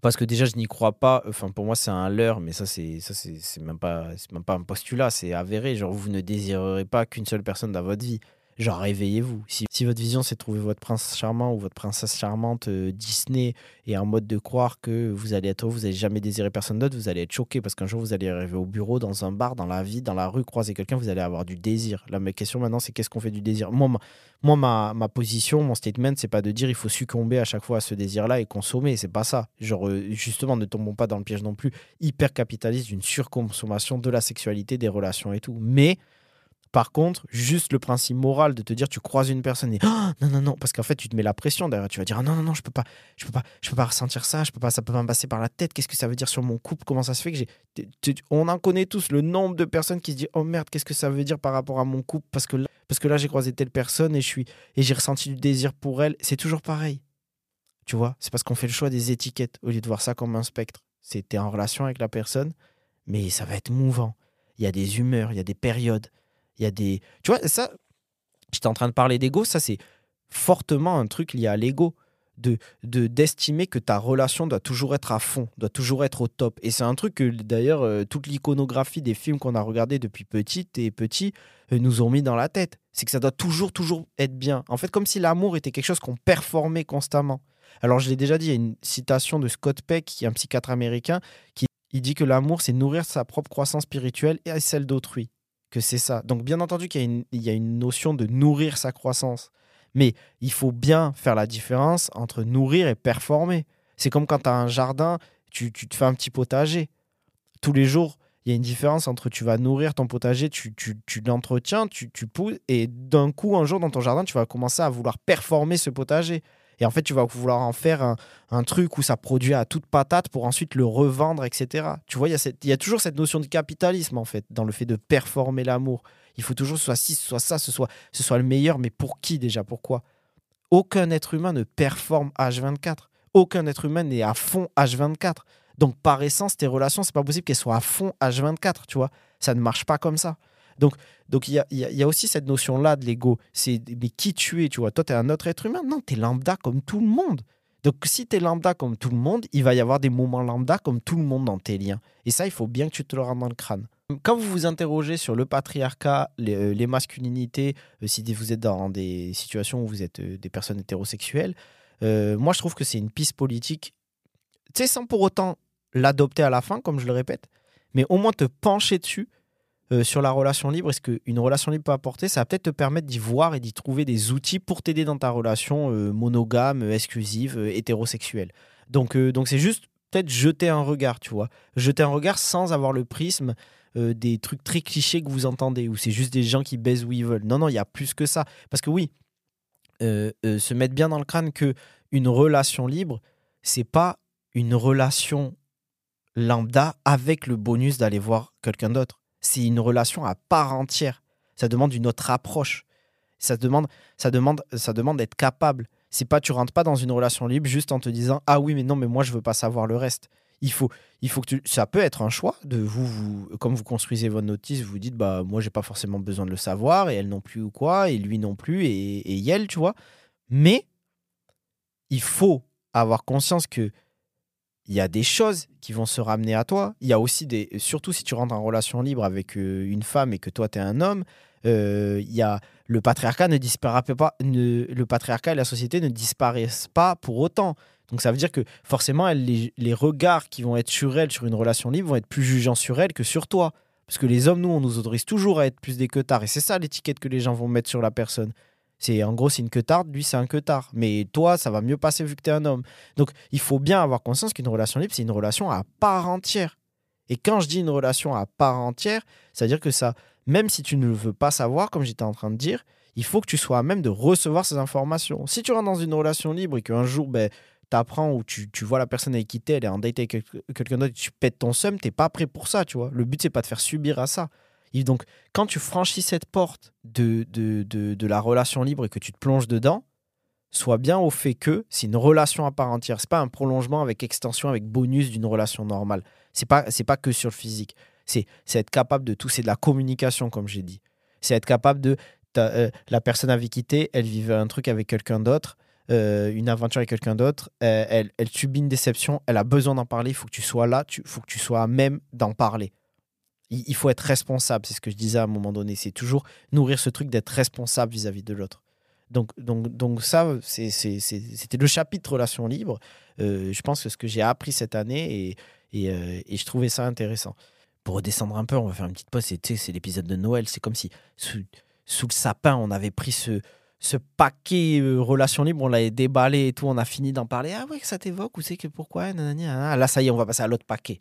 parce que déjà je n'y crois pas. Enfin pour moi c'est un leurre mais ça c'est ça c'est même pas même pas un postulat c'est avéré. Genre vous ne désirerez pas qu'une seule personne dans votre vie genre réveillez-vous si, votre vision c'est de trouver votre prince charmant ou votre princesse charmante euh, Disney et en mode de croire que vous allez être vous n'allez jamais désirer personne d'autre, vous allez être choqué parce qu'un jour vous allez arriver au bureau, dans un bar, dans la vie, dans la rue, croiser quelqu'un, vous allez avoir du désir. La ma question maintenant, c'est qu'est-ce qu'on fait du désir? Moi, ma, moi ma, ma position, mon statement, c'est pas de dire il faut succomber à chaque fois à ce désir-là et consommer, c'est pas ça. Genre, euh, justement, ne tombons pas dans le piège non plus hyper capitaliste d'une surconsommation de la sexualité, des relations et tout. Mais Par contre, juste le principe moral de te dire tu croises une personne et Ah, non non non parce qu'en fait tu te mets la pression derrière. Tu vas dire ah, non non non je peux pas je peux pas je peux pas ressentir ça je peux pas ça peut pas me passer par la tête. Qu'est-ce que ça veut dire sur mon couple? Comment ça se fait que j'ai on en connaît tous le nombre de personnes qui se disent oh merde qu'est-ce que ça veut dire par rapport à mon couple? Parce que là, parce que là j'ai croisé telle personne et je suis et j'ai ressenti du désir pour elle. C'est toujours pareil. Tu vois? C'est parce qu'on fait le choix des étiquettes. Au lieu de voir ça comme un spectre c'était en relation avec la personne mais ça va être mouvant. Il y a des humeurs il y a des périodes il y a des. Tu vois, ça, j'étais en train de parler d'ego, ça c'est fortement un truc lié à l'ego. De, de, d'estimer que ta relation doit toujours être à fond, doit toujours être au top. Et c'est un truc que d'ailleurs, euh, toute l'iconographie des films qu'on a regardés depuis petite et petit euh, nous ont mis dans la tête. C'est que ça doit toujours, toujours être bien. En fait, comme si l'amour était quelque chose qu'on performait constamment. Alors, je l'ai déjà dit, il y a une citation de Scott Peck, qui est un psychiatre américain, qui il dit que l'amour, c'est nourrir sa propre croissance spirituelle et celle d'autrui que c'est ça. Donc, bien entendu qu'il y, a une- il y a une notion de nourrir sa croissance. Mais il faut bien faire la différence entre nourrir et performer. C'est comme quand tu as un jardin, tu, tu te fais un petit potager. Tous les jours, il y a une différence entre tu vas nourrir ton potager, tu, tu, tu l'entretiens, tu, tu pousses, et d'un coup, un jour, dans ton jardin, tu vas commencer à vouloir performer ce potager. Et en fait, tu vas vouloir en faire un, un truc où ça produit à toute patate pour ensuite le revendre, etc. Tu vois, il y, y a toujours cette notion de capitalisme, en fait, dans le fait de performer l'amour. Il faut toujours que ce soit ci, ce soit ça, ce soit, ce soit le meilleur, mais pour qui déjà? Pourquoi? Aucun être humain ne performe H24. Aucun être humain n'est à fond H24. Donc, par essence, tes relations, c'est pas possible qu'elles soient à fond H24, tu vois? Ça ne marche pas comme ça. Donc, donc il y a, aussi cette notion-là de l'ego. C'est mais qui tu es, tu vois? Toi, tu es un autre être humain? Non, tu es lambda comme tout le monde. Donc, si tu es lambda comme tout le monde, il va y avoir des moments lambda comme tout le monde dans tes liens. Et ça, il faut bien que tu te le rendes dans le crâne. Quand vous vous interrogez sur le patriarcat, les, euh, masculinités, euh, si vous êtes dans des situations où vous êtes euh, des personnes hétérosexuelles, moi, je trouve que c'est une piste politique, tu sais, sans pour autant l'adopter à la fin, comme je le répète, mais au moins te pencher dessus euh, sur la relation libre et ce qu'une relation libre peut apporter, ça va peut-être te permettre d'y voir et d'y trouver des outils pour t'aider dans ta relation euh, monogame, exclusive, euh, hétérosexuelle. Donc, donc c'est juste peut-être jeter un regard, tu vois. Jeter un regard sans avoir le prisme des trucs très clichés que vous entendez, où c'est juste des gens qui baisent où ils veulent. Non, non, il y a plus que ça. Parce que oui, se mettre bien dans le crâne que une relation libre, c'est pas une relation lambda avec le bonus d'aller voir quelqu'un d'autre. C'est une relation à part entière. Ça demande une autre approche. Ça demande, ça demande, ça demande d'être capable. C'est pas, tu rentres pas dans une relation libre juste en te disant ah oui mais non mais moi je veux pas savoir le reste. Il faut, il faut que tu, ça peut être un choix de vous, comme vous construisez votre notice, vous dites bah moi j'ai pas forcément besoin de le savoir et elle non plus ou quoi et lui non plus et, et elle tu vois. Mais il faut avoir conscience que il y a des choses qui vont se ramener à toi. Il y a aussi des, surtout si tu rentres en relation libre avec euh, une femme et que toi tu es un homme, euh, il y a le patriarcat ne disparaît pas, le patriarcat et la société ne disparaissent pas pour autant. Donc ça veut dire que forcément les, regards qui vont être sur elle sur une relation libre vont être plus jugeants sur elle que sur toi. Parce que les hommes, nous, on nous autorise toujours à être plus des queutards. Et c'est ça l'étiquette que les gens vont mettre sur la personne. C'est en gros, c'est une queutarde, lui, c'est un queutard. Mais toi, ça va mieux passer vu que tu es un homme. Donc, il faut bien avoir conscience qu'une relation libre, c'est une relation à part entière. Et quand je dis une relation à part entière, c'est-à-dire que ça, même si tu ne le veux pas savoir, comme j'étais en train de dire, il faut que tu sois à même de recevoir ces informations. Si tu rentres dans une relation libre et qu'un jour, ben, tu apprends ou tu, tu vois la personne avec qui elle est en date avec quel- quelqu'un d'autre, tu pètes ton seum, t'es pas prêt pour ça, tu vois. Le but, c'est pas de faire subir à ça. Donc, quand tu franchis cette porte de, de, la relation libre et que tu te plonges dedans, sois bien au fait que c'est une relation à part entière. C'est pas un prolongement avec extension, avec bonus d'une relation normale. C'est pas, c'est pas que sur le physique. C'est, être capable de tout. C'est de la communication, comme j'ai dit. C'est être capable de. euh, la personne avec qui t'es, elle vivait un truc avec quelqu'un d'autre, euh, une aventure avec quelqu'un d'autre. euh, elle, elle subit une déception. Elle a besoin d'en parler. Il faut que tu sois là. Il faut que tu sois à même d'en parler. Il, faut être responsable. C'est ce que je disais à un moment donné. C'est toujours nourrir ce truc d'être responsable vis-à-vis de l'autre. Donc, donc, donc ça, c'était le chapitre relation libre. Euh, je pense que ce que j'ai appris cette année euh, et je trouvais ça intéressant. Pour redescendre un peu, on va faire une petite pause. C'est l'épisode de Noël. C'est comme si sous, le sapin, on avait pris ce, paquet euh, relation libre, on l'avait déballé et tout. On a fini d'en parler. Ah ouais, ça t'évoque ou c'est que pourquoi. Là, ça y est, on va passer à l'autre paquet.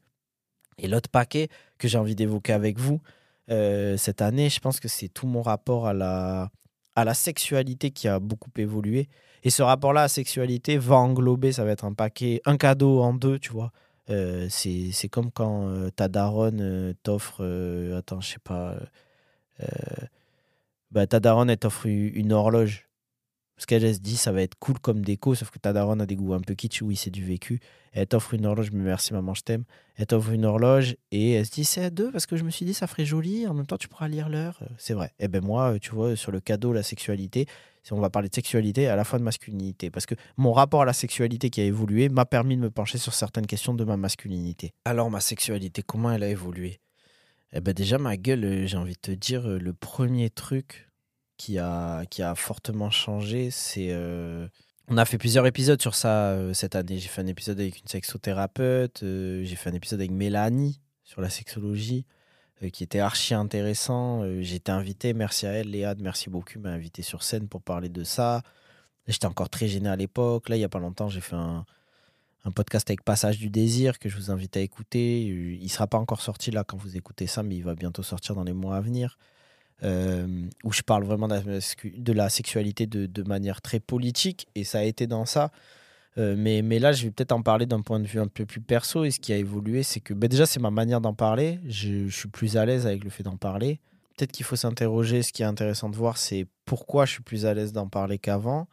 Et l'autre paquet que j'ai envie d'évoquer avec vous, euh, cette année, je pense que c'est tout mon rapport à la, à la sexualité qui a beaucoup évolué. Et ce rapport-là à sexualité va englober, ça va être un paquet, un cadeau en deux, tu vois. Euh, c'est comme quand euh, ta daronne t'offre, attends, je sais pas, bah, ta daronne, t'offre une horloge. Parce qu'elle elle se dit, ça va être cool comme déco, sauf que ta daronne a des goûts un peu kitsch, oui, c'est du vécu. Elle t'offre une horloge, mais merci maman, je t'aime. Elle t'offre une horloge et elle se dit, c'est à deux, parce que je me suis dit, ça ferait joli, en même temps, tu pourras lire l'heure. Euh, C'est vrai. Et ben moi, euh, tu vois, sur le cadeau, la sexualité, si on va parler de sexualité, à la fois de masculinité. Parce que mon rapport à la sexualité qui a évolué m'a permis de me pencher sur certaines questions de ma masculinité. Alors, ma sexualité, comment elle a évolué? Eh ben déjà, ma gueule, euh, j'ai envie de te dire, le premier truc qui a, qui a fortement changé, c'est... euh, On a fait plusieurs épisodes sur ça euh, cette année. J'ai fait un épisode avec une sexothérapeute, euh, j'ai fait un épisode avec Mélanie sur la sexologie, qui était archi intéressant. J'ai été invité, merci à elle, Léa, merci beaucoup, m'a invité sur scène pour parler de ça. J'étais encore très gêné à l'époque. Là, il n'y a pas longtemps, j'ai fait un, un podcast avec Passage du Désir que je vous invite à écouter. Il ne sera pas encore sorti là quand vous écoutez ça, mais il va bientôt sortir dans les mois à venir. Euh, où je parle vraiment de la, sexualité de, manière très politique, et ça a été dans ça. Euh, mais, là, je vais peut-être en parler d'un point de vue un peu plus perso. Et ce qui a évolué, c'est que ben déjà, c'est ma manière d'en parler. Je suis plus à l'aise avec le fait d'en parler. Peut-être qu'il faut s'interroger. Ce qui est intéressant de voir, c'est pourquoi je suis plus à l'aise d'en parler qu'avant.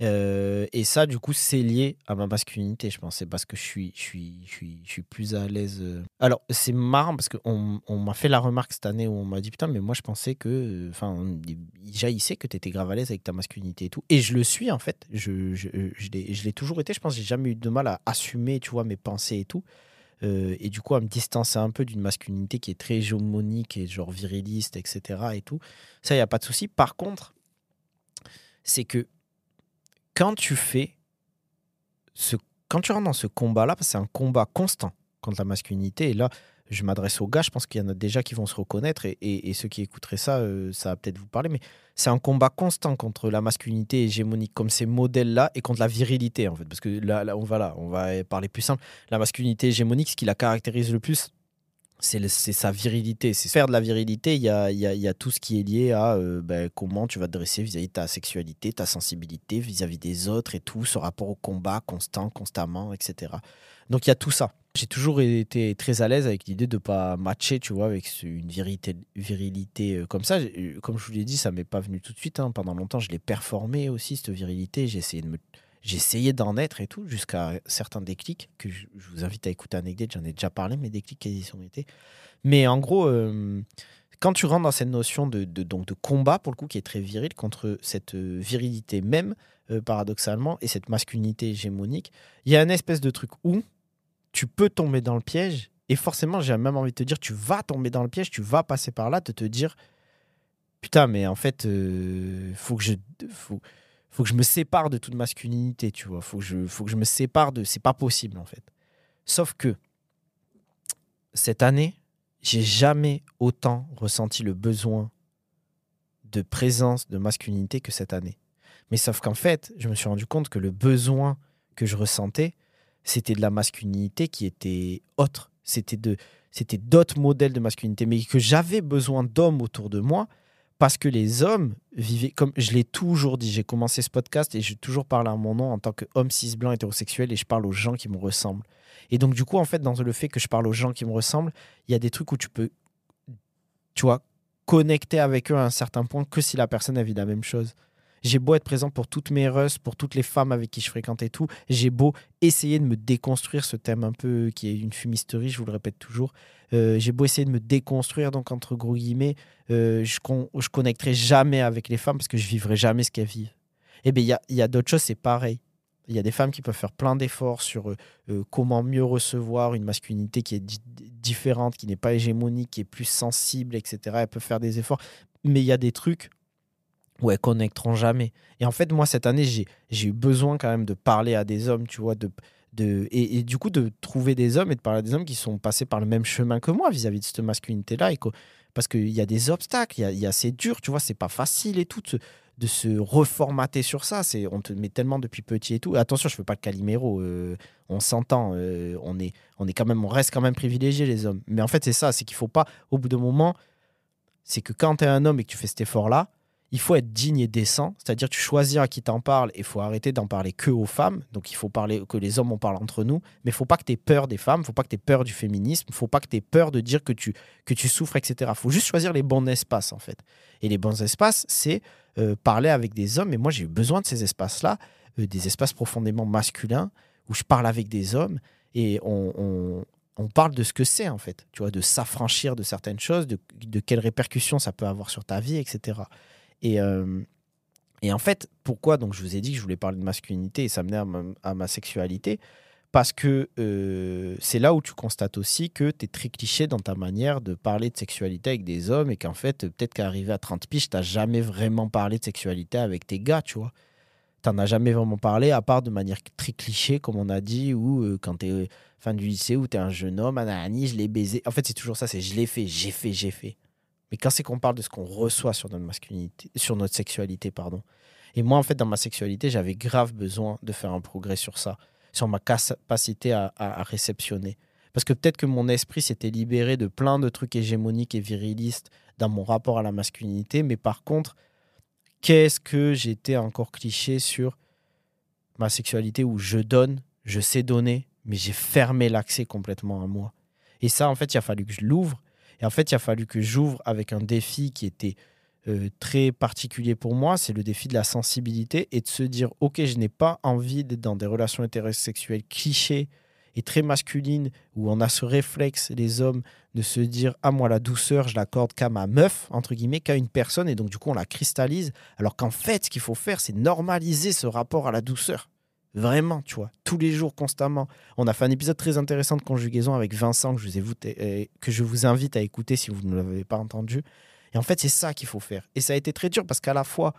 Euh, et ça, du coup, c'est lié à ma masculinité, je pense. C'est parce que je suis, je suis, je suis, je suis plus à l'aise. euh. Alors, c'est marrant parce qu'on on, m'a fait la remarque cette année où on m'a dit Putain, mais moi, je pensais que. Enfin, il jaillissait que tu étais grave à l'aise avec ta masculinité et tout. Et je le suis, en fait. Je, je, je l'ai toujours été. Je pense j'ai jamais eu de mal à assumer, tu vois, mes pensées et tout. Euh, et du coup, à me distancer un peu d'une masculinité qui est très hégémonique et genre viriliste, etc. Et tout. Ça, il n'y a pas de souci. Par contre, c'est que quand tu fais ce, quand tu rentres dans ce combat-là, parce que c'est un combat constant contre la masculinité, et là, je m'adresse aux gars, je pense qu'il y en a déjà qui vont se reconnaître, et, ceux qui écouteraient ça, euh, ça va peut-être vous parler, mais c'est un combat constant contre la masculinité hégémonique, comme ces modèles-là, et contre la virilité, en fait. Parce que là, là, on va là, on va parler plus simple. La masculinité hégémonique, ce qui la caractérise le plus, c'est sa virilité. C'est faire de la virilité, il y a, y a- y a tout ce qui est lié à euh, ben, comment tu vas te dresser vis-à-vis de ta sexualité, ta sensibilité vis-à-vis des autres et tout, ce rapport au combat constant, constamment, etc. Donc il y a tout ça. J'ai toujours été très à l'aise avec l'idée de ne pas matcher, tu vois, avec une virilité, virilité euh, comme ça. Euh, Comme je vous l'ai dit, ça m'est pas venu tout de suite. hein. Pendant longtemps, je l'ai performé aussi, cette virilité. J'ai essayé de me essayé d'en être et tout, jusqu'à certains déclics que je, vous invite à écouter Anecdote. J'en ai déjà parlé, mes déclics, ont été. Mais en gros, euh, quand tu rentres dans cette notion de, donc de combat, pour le coup, qui est très viril, contre cette euh, virilité même, euh, paradoxalement, et cette masculinité hégémonique, il y a une espèce de truc où tu peux tomber dans le piège. Et forcément, j'ai même envie de te dire, tu vas tomber dans le piège, tu vas passer par là, de te dire, putain, mais en fait, euh, faut que je, faut, faut que je me sépare de toute masculinité, tu vois. Faut que je, faut que je me sépare de, c'est pas possible en fait. Sauf que cette année, j'ai jamais autant ressenti le besoin de présence de masculinité que cette année. Mais sauf qu'en fait, je me suis rendu compte que le besoin que je ressentais, c'était de la masculinité qui était autre. C'était de, c'était d'autres modèles de masculinité, mais que j'avais besoin d'hommes autour de moi parce que les hommes vivaient, comme je l'ai toujours dit, j'ai commencé ce podcast et j'ai toujours parlé à mon nom en tant qu'homme cis blanc hétérosexuel et je parle aux gens qui me ressemblent. Et donc, du coup, en fait, dans le fait que je parle aux gens qui me ressemblent, il y a des trucs où tu peux, tu vois, connecter avec eux à un certain point que si la personne a vit la même chose. J'ai beau être présent pour toutes mes russes, pour toutes les femmes avec qui je fréquente et tout. J'ai beau essayer de me déconstruire ce thème un peu qui est une fumisterie, je vous le répète toujours. Euh, j'ai beau essayer de me déconstruire, donc entre gros guillemets, euh, je, con- connecterai jamais avec les femmes parce que je vivrai jamais ce qu'elles vivent. Eh bien, il y a, d'autres choses, c'est pareil. Il y a des femmes qui peuvent faire plein d'efforts sur euh, comment mieux recevoir une masculinité qui est di- différente, qui n'est pas hégémonique, qui est plus sensible, etc. Elles peuvent faire des efforts. Mais il y a des trucs où elles connecteront jamais. Et en fait, moi, cette année, j'ai eu besoin quand même de parler à des hommes, tu vois, de, et, du coup, de trouver des hommes et de parler à des hommes qui sont passés par le même chemin que moi vis-à-vis de cette masculinité-là. Parce qu'il y a des obstacles, il y a, c'est dur, tu vois, c'est pas facile et tout de se, reformater sur ça. On te met tellement depuis petit et tout. Attention, je fais pas le caliméro, euh, on s'entend, euh, on, est, on, est on reste quand même privilégiés, les hommes. Mais en fait, c'est ça, c'est qu'il faut pas, au bout d'un moment, c'est que quand tu es un homme et que tu fais cet effort-là, il faut être digne et décent, c'est-à-dire tu choisis à qui t'en parles et il faut arrêter d'en parler que aux femmes. Donc il faut parler que les hommes en parlent entre nous, mais il faut pas que tu aies peur des femmes, il faut pas que tu aies peur du féminisme, il faut pas que tu aies peur de dire que tu, que tu souffres, etc. Il faut juste choisir les bons espaces en fait. Et les bons espaces, c'est euh, parler avec des hommes. Et moi j'ai eu besoin de ces espaces-là, euh, des espaces profondément masculins où je parle avec des hommes et on, on, parle de ce que c'est en fait, tu vois, de s'affranchir de certaines choses, de, de quelles répercussions ça peut avoir sur ta vie, etc. Et, euh, et en fait, pourquoi donc je vous ai dit que je voulais parler de masculinité et ça menait à ma, sexualité? Parce que euh, c'est là où tu constates aussi que tu es très cliché dans ta manière de parler de sexualité avec des hommes et qu'en fait, peut-être qu'arrivé à 30 piges, tu jamais vraiment parlé de sexualité avec tes gars, tu vois. Tu as jamais vraiment parlé, à part de manière très cliché, comme on a dit, ou euh, quand tu es fin du lycée, où tu es un jeune homme, Anani, je l'ai baisé. En fait, c'est toujours ça, c'est je l'ai fait, j'ai fait, j'ai fait. Mais quand c'est qu'on parle de ce qu'on reçoit sur notre masculinité, sur notre sexualité, pardon. Et moi, en fait, dans ma sexualité, j'avais grave besoin de faire un progrès sur ça, sur ma capacité à, réceptionner. Parce que peut-être que mon esprit s'était libéré de plein de trucs hégémoniques et virilistes dans mon rapport à la masculinité, mais par contre, qu'est-ce que j'étais encore cliché sur ma sexualité où je donne, je sais donner, mais j'ai fermé l'accès complètement à moi. Et ça, en fait, il a fallu que je l'ouvre et en fait, il a fallu que j'ouvre avec un défi qui était euh, très particulier pour moi, c'est le défi de la sensibilité et de se dire, ok, je n'ai pas envie d'être dans des relations hétérosexuelles clichés et très masculines où on a ce réflexe, les hommes, de se dire, ah moi la douceur, je l'accorde qu'à ma meuf, entre guillemets, qu'à une personne, et donc du coup on la cristallise, alors qu'en fait, ce qu'il faut faire, c'est normaliser ce rapport à la douceur. Vraiment, tu vois, tous les jours, constamment. On a fait un épisode très intéressant de conjugaison avec Vincent que je vous, euh, que je vous invite à écouter si vous ne l'avez pas entendu. Et en fait, c'est ça qu'il faut faire. Et ça a été très dur parce qu'à la fois,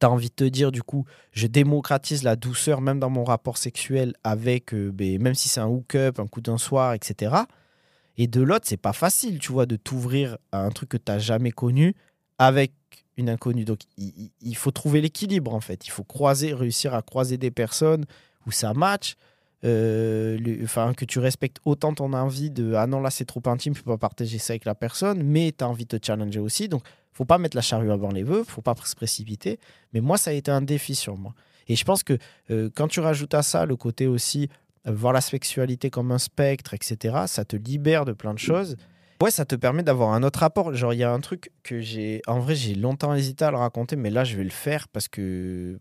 tu as envie de te dire, du coup, je démocratise la douceur même dans mon rapport sexuel avec, euh, ben, même si c'est un hook-up, un coup d'un soir, etc. Et de l'autre, c'est pas facile, tu vois, de t'ouvrir à un truc que tu n'as jamais connu avec une inconnue. Donc il, faut trouver l'équilibre en fait. Il faut croiser, réussir à croiser des personnes où ça match. Euh, enfin, que tu respectes autant ton envie de ah non là c'est trop intime, je peux pas partager ça avec la personne, mais tu as envie de te challenger aussi. Donc faut pas mettre la charrue avant les bœufs, faut pas se précipiter. Mais moi ça a été un défi sur moi. Et je pense que euh, quand tu rajoutes à ça le côté aussi euh, voir la sexualité comme un spectre, etc., ça te libère de plein de choses. Ouais, ça te permet d'avoir un autre rapport. Genre, il y a un truc que j'ai. En vrai, j'ai longtemps hésité à le raconter, mais là, je vais le faire parce que.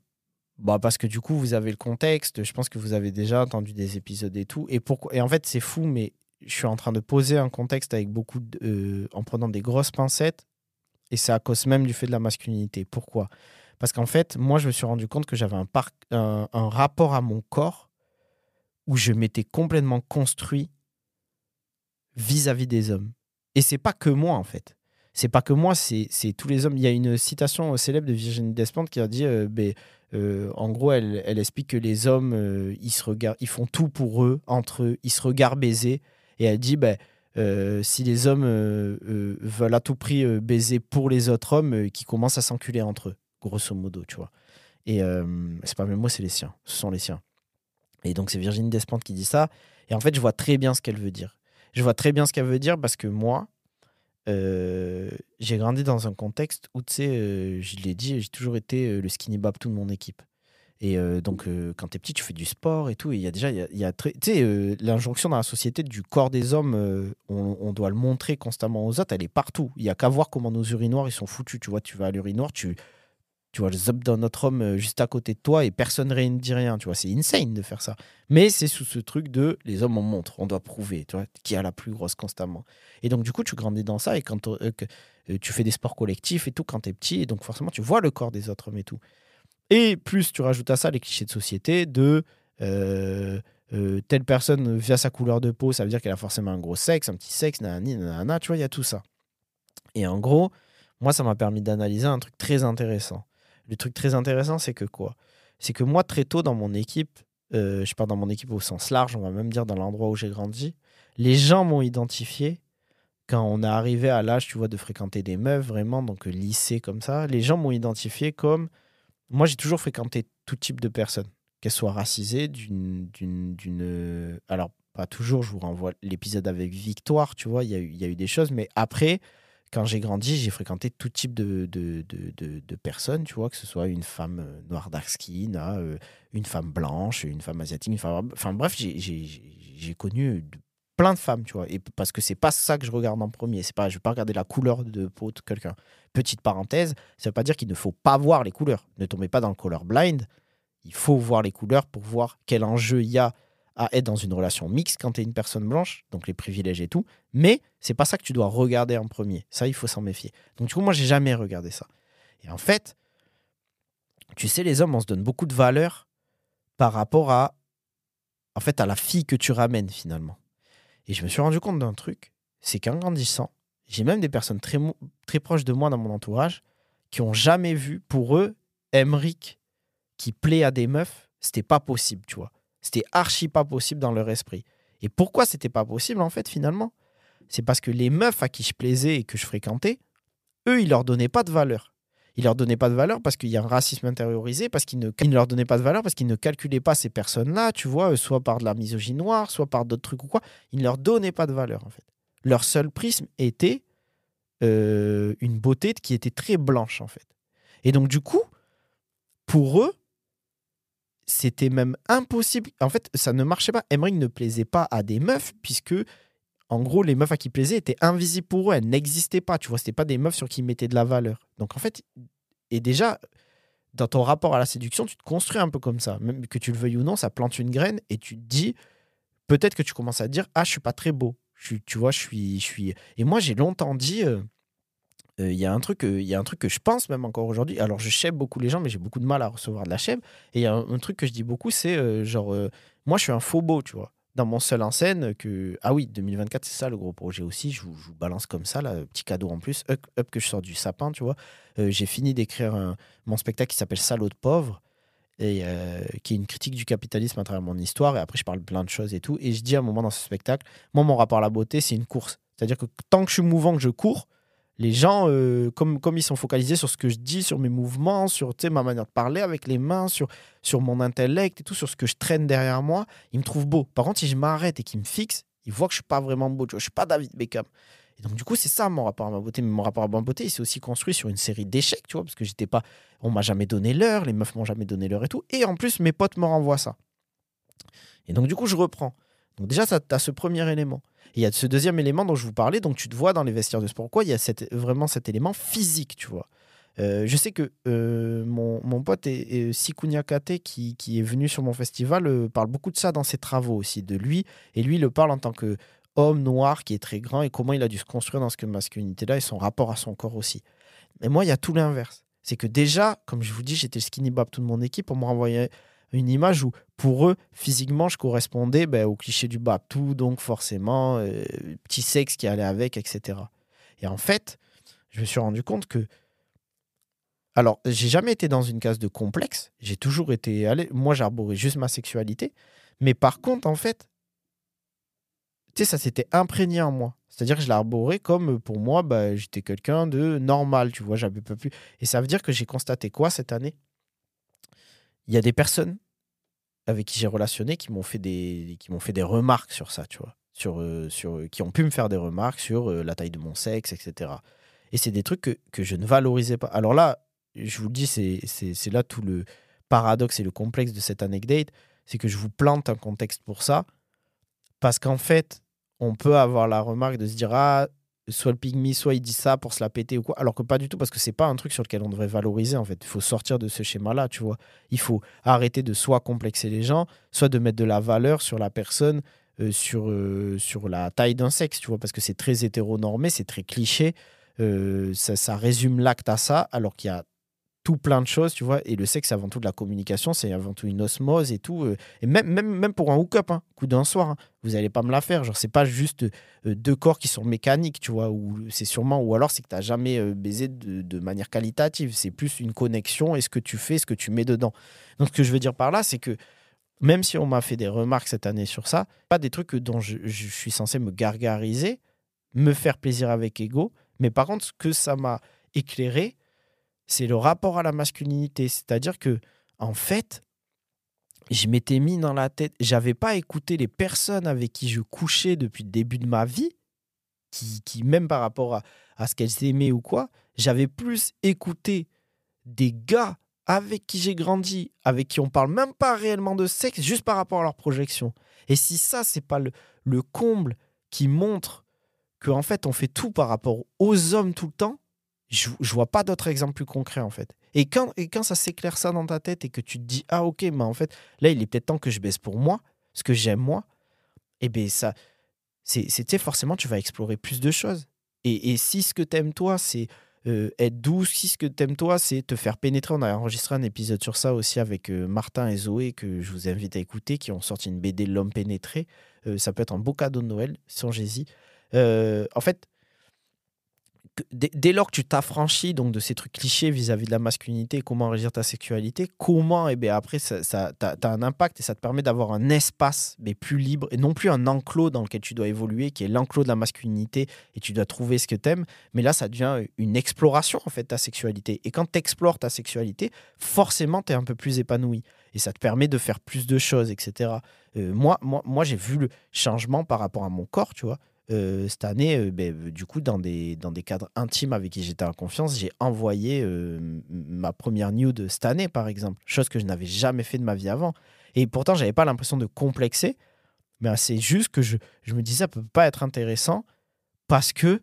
Bah, parce que du coup, vous avez le contexte. Je pense que vous avez déjà entendu des épisodes et tout. Et, pourquoi... et en fait, c'est fou, mais je suis en train de poser un contexte avec beaucoup. Euh, en prenant des grosses pincettes. Et c'est à cause même du fait de la masculinité. Pourquoi? Parce qu'en fait, moi, je me suis rendu compte que j'avais un, un, un rapport à mon corps où je m'étais complètement construit vis à -vis des hommes. Et c'est pas que moi, en fait. C'est pas que moi, c'est tous les hommes. Il y a une citation célèbre de Virginie Despentes qui a dit euh, ben, euh, en gros, elle, explique que les hommes, euh, ils font tout pour eux, entre eux, ils se regardent baiser. Et elle dit ben, si les hommes veulent à tout prix baiser pour les autres hommes, qui commencent à s'enculer entre eux, grosso modo, tu vois. Et c'est pas même moi, c'est les siens. Ce sont les siens. Et donc, c'est Virginie Despentes qui dit ça. Et en fait, je vois très bien ce qu'elle veut dire je vois très bien ce qu'elle veut dire parce que moi, euh, j'ai grandi dans un contexte où, tu sais, euh, je l'ai dit, j'ai toujours été euh, le skinny tout de mon équipe. Et donc, quand tu es petit, tu fais du sport et tout. il y a déjà, il y a, tu sais, l'injonction dans la société du corps des hommes, on, on, doit le montrer constamment aux autres, elle est partout. Il y a qu'à voir comment nos urinoirs, ils sont foutus. Tu vois, tu vas à l'urinoir, tu, tu vois le zop d'un autre homme euh, juste à côté de toi et personne ne dit rien. Tu vois, c'est insane de faire ça. Mais c'est sous ce truc de les hommes on montre, on doit prouver, tu vois, qui a la plus grosse constamment. Et donc du coup, tu grandis dans ça et quand euh, euh, tu fais des sports collectifs et tout quand tu es petit, et donc forcément tu vois le corps des autres hommes et tout. Et plus tu rajoutes à ça les clichés de société de telle personne via sa couleur de peau, ça veut dire qu'elle a forcément un gros sexe, un petit sexe, nanani, nanana, tu vois, il y a tout ça. Et en gros, moi, ça m'a permis d'analyser un truc très intéressant le truc très intéressant, c'est que quoi? C'est que moi, très tôt dans mon équipe, euh, je parle dans mon équipe au sens large, on va même dire dans l'endroit où j'ai grandi, les gens m'ont identifié quand on est arrivé à l'âge, tu vois, de fréquenter des meufs, vraiment, donc euh, lycée comme ça. Les gens m'ont identifié comme. Moi, j'ai toujours fréquenté tout type de personnes, qu'elles soient racisées, d'une. d'une Alors, pas toujours, je vous renvoie l'épisode avec Victoire, tu vois, il y, y a eu des choses, mais après, quand j'ai grandi, j'ai fréquenté tout type de, de, de, de, personnes, tu vois, que ce soit une femme euh, noire dark skin, euh, une femme blanche, une femme asiatique. Enfin bref, j'ai- connu plein de femmes, tu vois. Et parce que c'est pas ça que je regarde en premier. C'est pas, je vais pas regarder la couleur de peau de quelqu'un. Petite parenthèse, ça veut pas dire qu'il ne faut pas voir les couleurs. Ne tombez pas dans le color blind. Il faut voir les couleurs pour voir quel enjeu il y a à être dans une relation mixte quand tu es une personne blanche, donc les privilèges et tout. Mais c'est pas ça que tu dois regarder en premier. Ça, il faut s'en méfier. Donc, du coup, moi, j'ai jamais regardé ça. Et en fait, tu sais, les hommes, on se donne beaucoup de valeur par rapport à, en fait, à la fille que tu ramènes finalement. Et je me suis rendu compte d'un truc, c'est qu'en grandissant, j'ai même des personnes très, très proches de moi dans mon entourage qui ont jamais vu, pour eux, Emric qui plaît à des meufs, c'était pas possible, tu vois. C'était archi pas possible dans leur esprit. Et pourquoi c'était pas possible en fait finalement? C'est parce que les meufs à qui je plaisais et que je fréquentais, eux, ils leur donnaient pas de valeur. Ils leur donnaient pas de valeur parce qu'il y a un racisme intériorisé, parce qu'ils ne, leur donnaient pas de valeur parce qu'ils ne calculaient pas ces personnes-là, tu vois, euh, soit par de la misogynie noire, soit par d'autres trucs ou quoi. Ils ne leur donnaient pas de valeur en fait. Leur seul prisme était euh, une beauté qui était très blanche en fait. Et donc du coup, pour eux, c'était même impossible. En fait, ça ne marchait pas. Emmerich ne plaisait pas à des meufs, puisque, en gros, les meufs à qui il plaisait étaient invisibles pour eux. Elles n'existaient pas. Tu vois, c'était pas des meufs sur qui ils mettaient de la valeur. Donc, en fait, et déjà, dans ton rapport à la séduction, tu te construis un peu comme ça. Même que tu le veuilles ou non, ça plante une graine et tu te dis, peut-être que tu commences à te dire, ah, je suis pas très beau. Je tu vois, je suis, je suis. Et moi, j'ai longtemps dit. euh, il y a un truc euh, il y a un truc que je pense même encore aujourd'hui. Alors je chèbe beaucoup les gens mais j'ai beaucoup de mal à recevoir de la chèbe et il y a un, truc que je dis beaucoup c'est euh, genre euh, moi je suis un faux beau tu vois. Dans mon seul en scène que ah oui 2024 c'est ça le gros projet aussi. Je vous, balance comme ça là petit cadeau en plus. Up, que je sors du sapin tu vois. Euh, j'ai fini d'écrire mon spectacle qui s'appelle Salaud de pauvre et euh, qui est une critique du capitalisme à travers mon histoire. Et après je parle plein de choses et tout. Et je dis à un moment dans ce spectacle moi mon rapport à la beauté c'est une course. C'est à dire que tant que je suis mouvant que je cours les gens, euh, comme, ils sont focalisés sur ce que je dis, sur mes mouvements, sur ma manière de parler avec les mains, sur, mon intellect et tout, sur ce que je traîne derrière moi, ils me trouvent beau. Par contre, si je m'arrête et qu'ils me fixent, ils voient que je suis pas vraiment beau. Tu vois, je suis pas David Beckham. Et donc, du coup, c'est ça mon rapport à ma beauté. Mais mon rapport à ma beauté, il s'est aussi construit sur une série d'échecs, tu vois, parce que j'étais pas. On m'a jamais donné l'heure, les meufs m'ont jamais donné l'heure et tout. Et en plus, mes potes me renvoient ça. Et donc, du coup, je reprends. Donc, déjà, tu as ce premier élément. Et il y a ce deuxième élément dont je vous parlais, donc tu te vois dans les vestiaires de sport. Pourquoi il y a vraiment cet élément physique, tu vois? Euh, je sais que euh, mon, pote Sikunya Kate, qui, est venu sur mon festival, euh, parle beaucoup de ça dans ses travaux aussi, de lui. Et lui, il le parle en tant que homme noir qui est très grand et comment il a dû se construire dans cette masculinité-là et son rapport à son corps aussi. Mais moi, il y a tout l'inverse. C'est que déjà, comme je vous dis, j'étais skinny bab toute mon équipe, on me renvoyait une image où, pour eux, physiquement, je correspondais ben, au cliché du bab tout, donc forcément, euh, petit sexe qui allait avec, etc. Et en fait, je me suis rendu compte que alors, j'ai jamais été dans une case de complexe. J'ai toujours été allé. Moi, j'arborais juste ma sexualité. Mais par contre, en fait, tu sais, ça s'était imprégné en moi. C'est-à-dire que je l'arborais comme pour moi, bah, j'étais quelqu'un de normal, tu vois, j'avais pas pu. Et ça veut dire que j'ai constaté quoi cette année? Il y a des personnes avec qui j'ai relationné qui m'ont fait des qui m'ont fait des remarques sur ça, tu vois, sur euh, sur qui ont pu me faire des remarques sur euh, la taille de mon sexe, etc. Et c'est des trucs que, que je ne valorisais pas. Alors là, je vous le dis, c'est là tout le paradoxe et le complexe de cette anecdote, c'est que je vous plante un contexte pour ça, parce qu'en fait, on peut avoir la remarque de se dire ah soit le pygmy, soit il dit ça pour se la péter ou quoi, alors que pas du tout parce que c'est pas un truc sur lequel on devrait valoriser en fait. Il faut sortir de ce schéma-là, tu vois. Il faut arrêter de soit complexer les gens, soit de mettre de la valeur sur la personne, euh, sur euh, sur la taille d'un sexe, tu vois, parce que c'est très hétéronormé, c'est très cliché. Euh, ça, ça résume l'acte à ça, alors qu'il y a tout plein de choses, tu vois. Et le sexe, c'est avant tout de la communication, c'est avant tout une osmose et tout. euh, et même, même, même pour un hook-up, hein, coup d'un soir, hein, vous n'allez pas me la faire. Genre, c'est pas juste euh, deux corps qui sont mécaniques, tu vois. Ou c'est sûrement, ou alors c'est que tu n'as jamais euh, baisé de, manière qualitative. C'est plus une connexion et ce que tu fais, ce que tu mets dedans. Donc, ce que je veux dire par là, c'est que même si on m'a fait des remarques cette année sur ça, pas des trucs dont je, je suis censé me gargariser, me faire plaisir avec ego. Mais par contre, ce que ça m'a éclairé, c'est le rapport à la masculinité. C'est-à-dire que, en fait, je m'étais mis dans la tête, j'avais pas écouté les personnes avec qui je couchais depuis le début de ma vie, qui, qui même par rapport à, à ce qu'elles aimaient ou quoi. J'avais plus écouté des gars avec qui j'ai grandi, avec qui on parle même pas réellement de sexe, juste par rapport à leur projection. Et si ça, c'est pas le, le comble qui montre qu'en fait, on fait tout par rapport aux hommes tout le temps, je, je vois pas d'autres exemples plus concrets en fait. Et quand, et quand ça s'éclaire ça dans ta tête et que tu te dis ah ok mais en fait là il est peut-être temps que je baisse pour moi ce que j'aime moi et eh bien ça c'est forcément tu vas explorer plus de choses. Et, et si ce que t'aimes toi c'est euh, être douce si ce que t'aimes toi c'est te faire pénétrer on a enregistré un épisode sur ça aussi avec euh, Martin et Zoé que je vous invite à écouter qui ont sorti une BD l'homme pénétré. Euh, ça peut être un beau cadeau de Noël songez-y en fait dès, lors que tu t'affranchis donc de ces trucs clichés vis-à-vis de la masculinité, comment régir ta sexualité, comment et eh bien après ça, ça as, un impact et ça te permet d'avoir un espace mais plus libre et non plus un enclos dans lequel tu dois évoluer qui est l'enclos de la masculinité et tu dois trouver ce que tu aimes, mais là ça devient une exploration en fait ta sexualité et quand tu explores ta sexualité, forcément tu es un peu plus épanoui et ça te permet de faire plus de choses, etc. Euh, moi, moi, moi j'ai vu le changement par rapport à mon corps, tu vois. Euh, cette année, euh, ben, euh, du coup, dans des, dans des cadres intimes avec qui j'étais en confiance, j'ai envoyé ma première nude cette année, par exemple. Chose que je n'avais jamais fait de ma vie avant. Et pourtant, j'avais pas l'impression de complexer. Mais c'est juste que je, je, me disais, ça peut pas être intéressant parce que,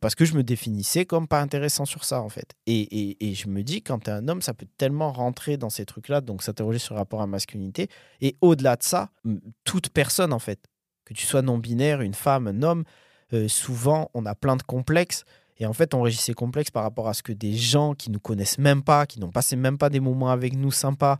parce que je me définissais comme pas intéressant sur ça, en fait. Et, et, et je me dis, quand tu es un homme, ça peut tellement rentrer dans ces trucs-là, donc s'interroger sur le rapport à la masculinité. Et au-delà de ça, toute personne, en fait, que tu sois non-binaire, une femme, un homme, euh, souvent on a plein de complexes. Et en fait, on régit ces complexes par rapport à ce que des gens qui nous connaissent même pas, qui n'ont passé même pas des moments avec nous sympas,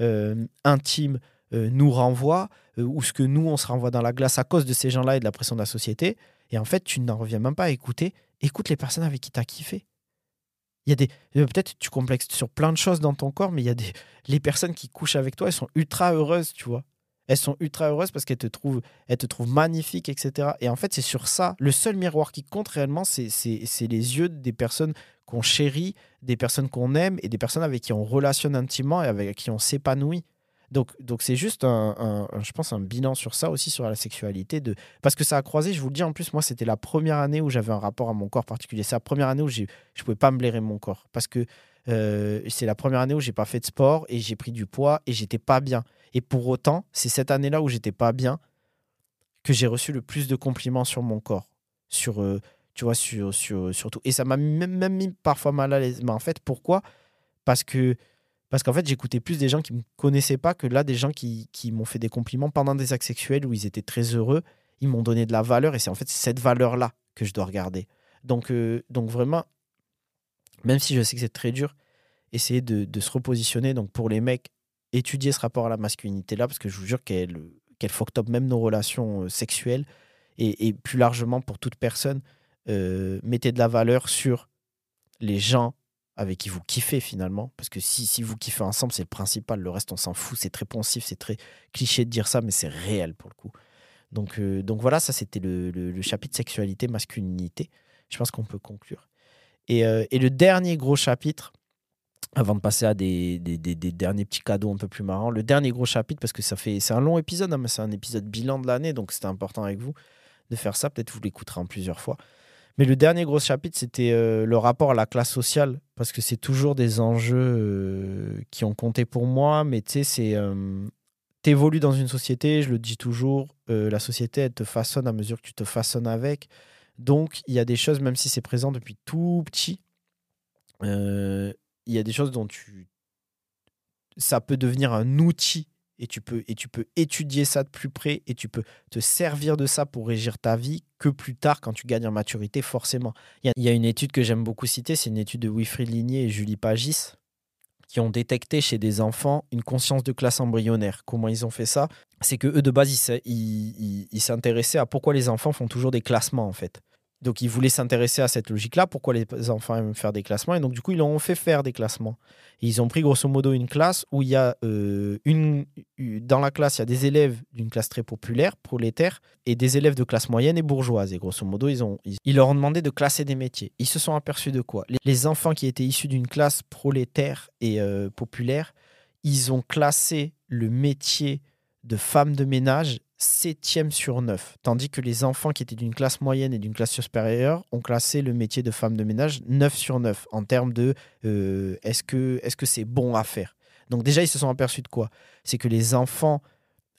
euh, intimes, euh, nous renvoient, ou ce que nous, on se renvoie dans la glace à cause de ces gens-là et de la pression de la société. Et en fait, tu n'en reviens même pas à écouter. Écoute les personnes avec qui tu as kiffé. Il y a des peut-être tu complexes sur plein de choses dans ton corps, mais il y a des les personnes qui couchent avec toi, elles sont ultra heureuses, tu vois. Elles sont ultra heureuses parce qu'elles te trouvent, elles te trouvent magnifique, etc. Et en fait, c'est sur ça. Le seul miroir qui compte réellement, c'est les yeux des personnes qu'on chérit, des personnes qu'on aime et des personnes avec qui on relationne intimement et avec qui on s'épanouit. Donc, c'est juste un, je pense, un bilan sur ça aussi, sur la sexualité. Parce que ça a croisé, je vous le dis, en plus, moi, c'était la première année où j'avais un rapport à mon corps particulier. C'est la première année où je ne pouvais pas me blairer mon corps. Parce que euh, c'est la première année où j'ai pas fait de sport et j'ai pris du poids et j'étais pas bien. Et pour autant, c'est cette année-là où j'étais pas bien que j'ai reçu le plus de compliments sur mon corps, sur, euh, tu vois, sur, sur, sur tout. Et ça m'a même, même, mis parfois mal à l'aise. Mais en fait, pourquoi? Parce que parce qu'en fait, j'écoutais plus des gens qui me connaissaient pas que là, des gens qui, qui m'ont fait des compliments pendant des actes sexuels où ils étaient très heureux. Ils m'ont donné de la valeur et c'est en fait cette valeur-là que je dois regarder. Donc, euh, donc vraiment, même si je sais que c'est très dur, essayer de, se repositionner. Donc pour les mecs, étudier ce rapport à la masculinité là, parce que je vous jure qu'elle qu'elle fuck top même nos relations euh, sexuelles et, plus largement pour toute personne, euh, mettez de la valeur sur les gens avec qui vous kiffez finalement. Parce que si, vous kiffez ensemble, c'est le principal. Le reste, on s'en fout. C'est très poncif, c'est très cliché de dire ça, mais c'est réel pour le coup. Donc, euh, donc voilà, ça c'était le, le, chapitre sexualité, masculinité. Je pense qu'on peut conclure. Et, et, le dernier gros chapitre, avant de passer à des, derniers petits cadeaux un peu plus marrants. Le dernier gros chapitre, parce que ça fait, c'est un long épisode, hein, mais c'est un épisode bilan de l'année, donc c'était important avec vous de faire ça. Peut-être vous l'écouterez en plusieurs fois. Mais le dernier gros chapitre, c'était euh, le rapport à la classe sociale, parce que c'est toujours des enjeux euh, qui ont compté pour moi, mais tu sais, c'est. Euh, t'évolues dans une société, je le dis toujours, la société, elle te façonne à mesure que tu te façonnes avec. Donc, il y a des choses, même si c'est présent depuis tout petit, il y a des choses dont tu ça peut devenir un outil et tu peux et tu peux étudier ça de plus près et tu peux te servir de ça pour régir ta vie que plus tard quand tu gagnes en maturité forcément. Il y, a une étude que j'aime beaucoup citer, c'est une étude de Wilfried Ligné et Julie Pagis qui ont détecté chez des enfants une conscience de classe embryonnaire. Comment ils ont fait ça? C'est que eux de base ils s'intéressaient à pourquoi les enfants font toujours des classements en fait. Donc, ils voulaient s'intéresser à cette logique-là. Pourquoi les enfants aiment faire des classements? Et donc, du coup, ils ont fait faire des classements. ils ont pris grosso modo une classe où il y a euh, une. Dans la classe, il y a des élèves d'une classe très populaire, prolétaire, et des élèves de classe moyenne et bourgeoise. Et grosso modo, ils, ont, ils, leur ont demandé de classer des métiers. Ils se sont aperçus de quoi? Les, enfants qui étaient issus d'une classe prolétaire et euh, populaire, ils ont classé le métier de femme de ménage septième sur 9. Tandis que les enfants qui étaient d'une classe moyenne et d'une classe supérieure ont classé le métier de femme de ménage 9 sur 9 en termes de euh, est-ce que c'est -ce c'est bon à faire? Donc déjà, ils se sont aperçus de quoi? C'est que les enfants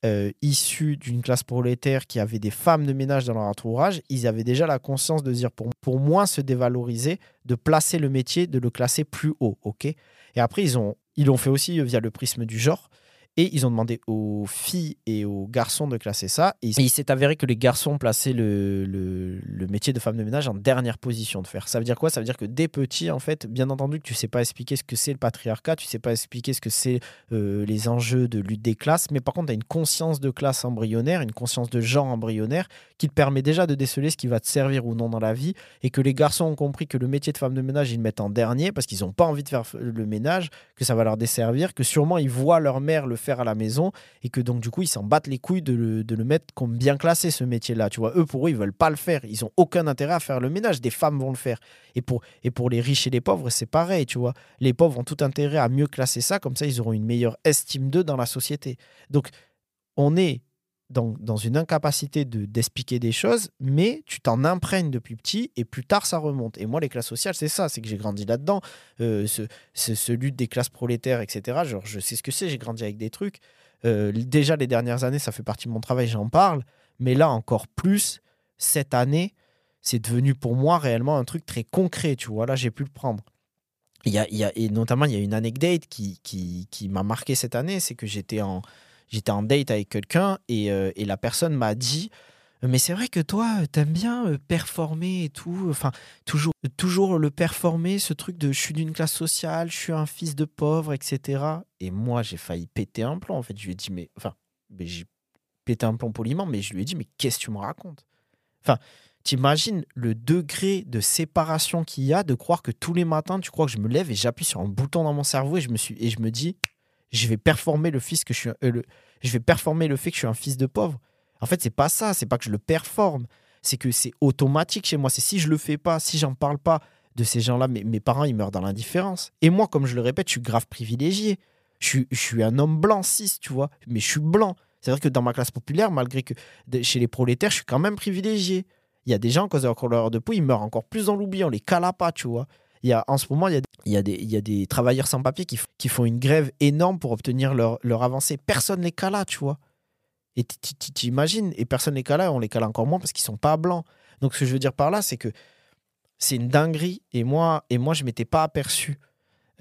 euh, issus d'une classe prolétaire qui avaient des femmes de ménage dans leur entourage, ils avaient déjà la conscience de dire pour, pour moins se dévaloriser, de placer le métier, de le classer plus haut. ok? Et après, ils ils l'ont fait aussi via le prisme du genre. Et ils ont demandé aux filles et aux garçons de classer ça. Et il s'est avéré que les garçons plaçaient le, le, métier de femme de ménage en dernière position de faire. Ça veut dire quoi? Ça veut dire que dès petit, en fait, bien entendu que tu sais pas expliquer ce que c'est le patriarcat, tu sais pas expliquer ce que c'est euh, les enjeux de lutte des classes, mais par contre, tu as une conscience de classe embryonnaire, une conscience de genre embryonnaire qui te permet déjà de déceler ce qui va te servir ou non dans la vie. Et que les garçons ont compris que le métier de femme de ménage, ils le mettent en dernier parce qu'ils n'ont pas envie de faire le ménage, que ça va leur desservir, que sûrement ils voient leur mère le faire à la maison et que donc du coup ils s'en battent les couilles de le, mettre comme bien classé ce métier-là. Tu vois, eux pour eux ils veulent pas le faire, ils ont aucun intérêt à faire le ménage. Des femmes vont le faire. Et pour et pour les riches et les pauvres c'est pareil, tu vois. Les pauvres ont tout intérêt à mieux classer ça, comme ça ils auront une meilleure estime d'eux dans la société. Donc on est dans, une incapacité de, d'expliquer des choses, mais tu t'en imprègnes depuis petit et plus tard ça remonte. Et moi, les classes sociales, c'est ça, c'est que j'ai grandi là-dedans. Euh, ce, ce, lutte des classes prolétaires, etc. Genre, je sais ce que c'est, j'ai grandi avec des trucs. Euh, déjà, les dernières années, ça fait partie de mon travail, j'en parle. Mais là, encore plus, cette année, c'est devenu pour moi réellement un truc très concret, tu vois. Là, j'ai pu le prendre. Il y a, il y a, et notamment, il y a une anecdote qui, qui, qui m'a marqué cette année, c'est que j'étais en, j'étais en date avec quelqu'un et, euh, la personne m'a dit mais c'est vrai que toi, t'aimes bien euh, performer et tout. Enfin, toujours, toujours le performer, ce truc de je suis d'une classe sociale, je suis un fils de pauvre, etc. Et moi, j'ai failli péter un plomb. En fait, je lui ai dit, mais enfin, j'ai pété un plomb poliment, mais je lui ai dit, mais qu'est-ce que tu me racontes? Enfin, t'imagines le degré de séparation qu'il y a de croire que tous les matins, tu crois que je me lève et j'appuie sur un bouton dans mon cerveau et je me suis et je me dis, je vais performer le fils que je suis, euh, je vais performer le fait que je suis un fils de pauvre. En fait, c'est pas ça. C'est pas que je le performe. C'est que c'est automatique chez moi. C'est si je le fais pas, si j'en parle pas de ces gens-là, mes, parents ils meurent dans l'indifférence. Et moi, comme je le répète, je suis grave privilégié. Je suis, un homme blanc cis, tu vois. Mais je suis blanc. C'est-à-dire que dans ma classe populaire, malgré que chez les prolétaires, je suis quand même privilégié. Il y a des gens, à cause de leur couleur de peau, ils meurent encore plus dans l'oubli. On les cala pas, tu vois. Il y a, en ce moment, il y a, des, travailleurs sans papier qui, font une grève énorme pour obtenir leur, leur avancée. Personne les cala, tu vois. Et tu imagines, et personne les cala, on les cala encore moins parce qu'ils sont pas blancs. Donc ce que je veux dire par là, c'est que c'est une dinguerie. Et moi, et moi je m'étais pas aperçu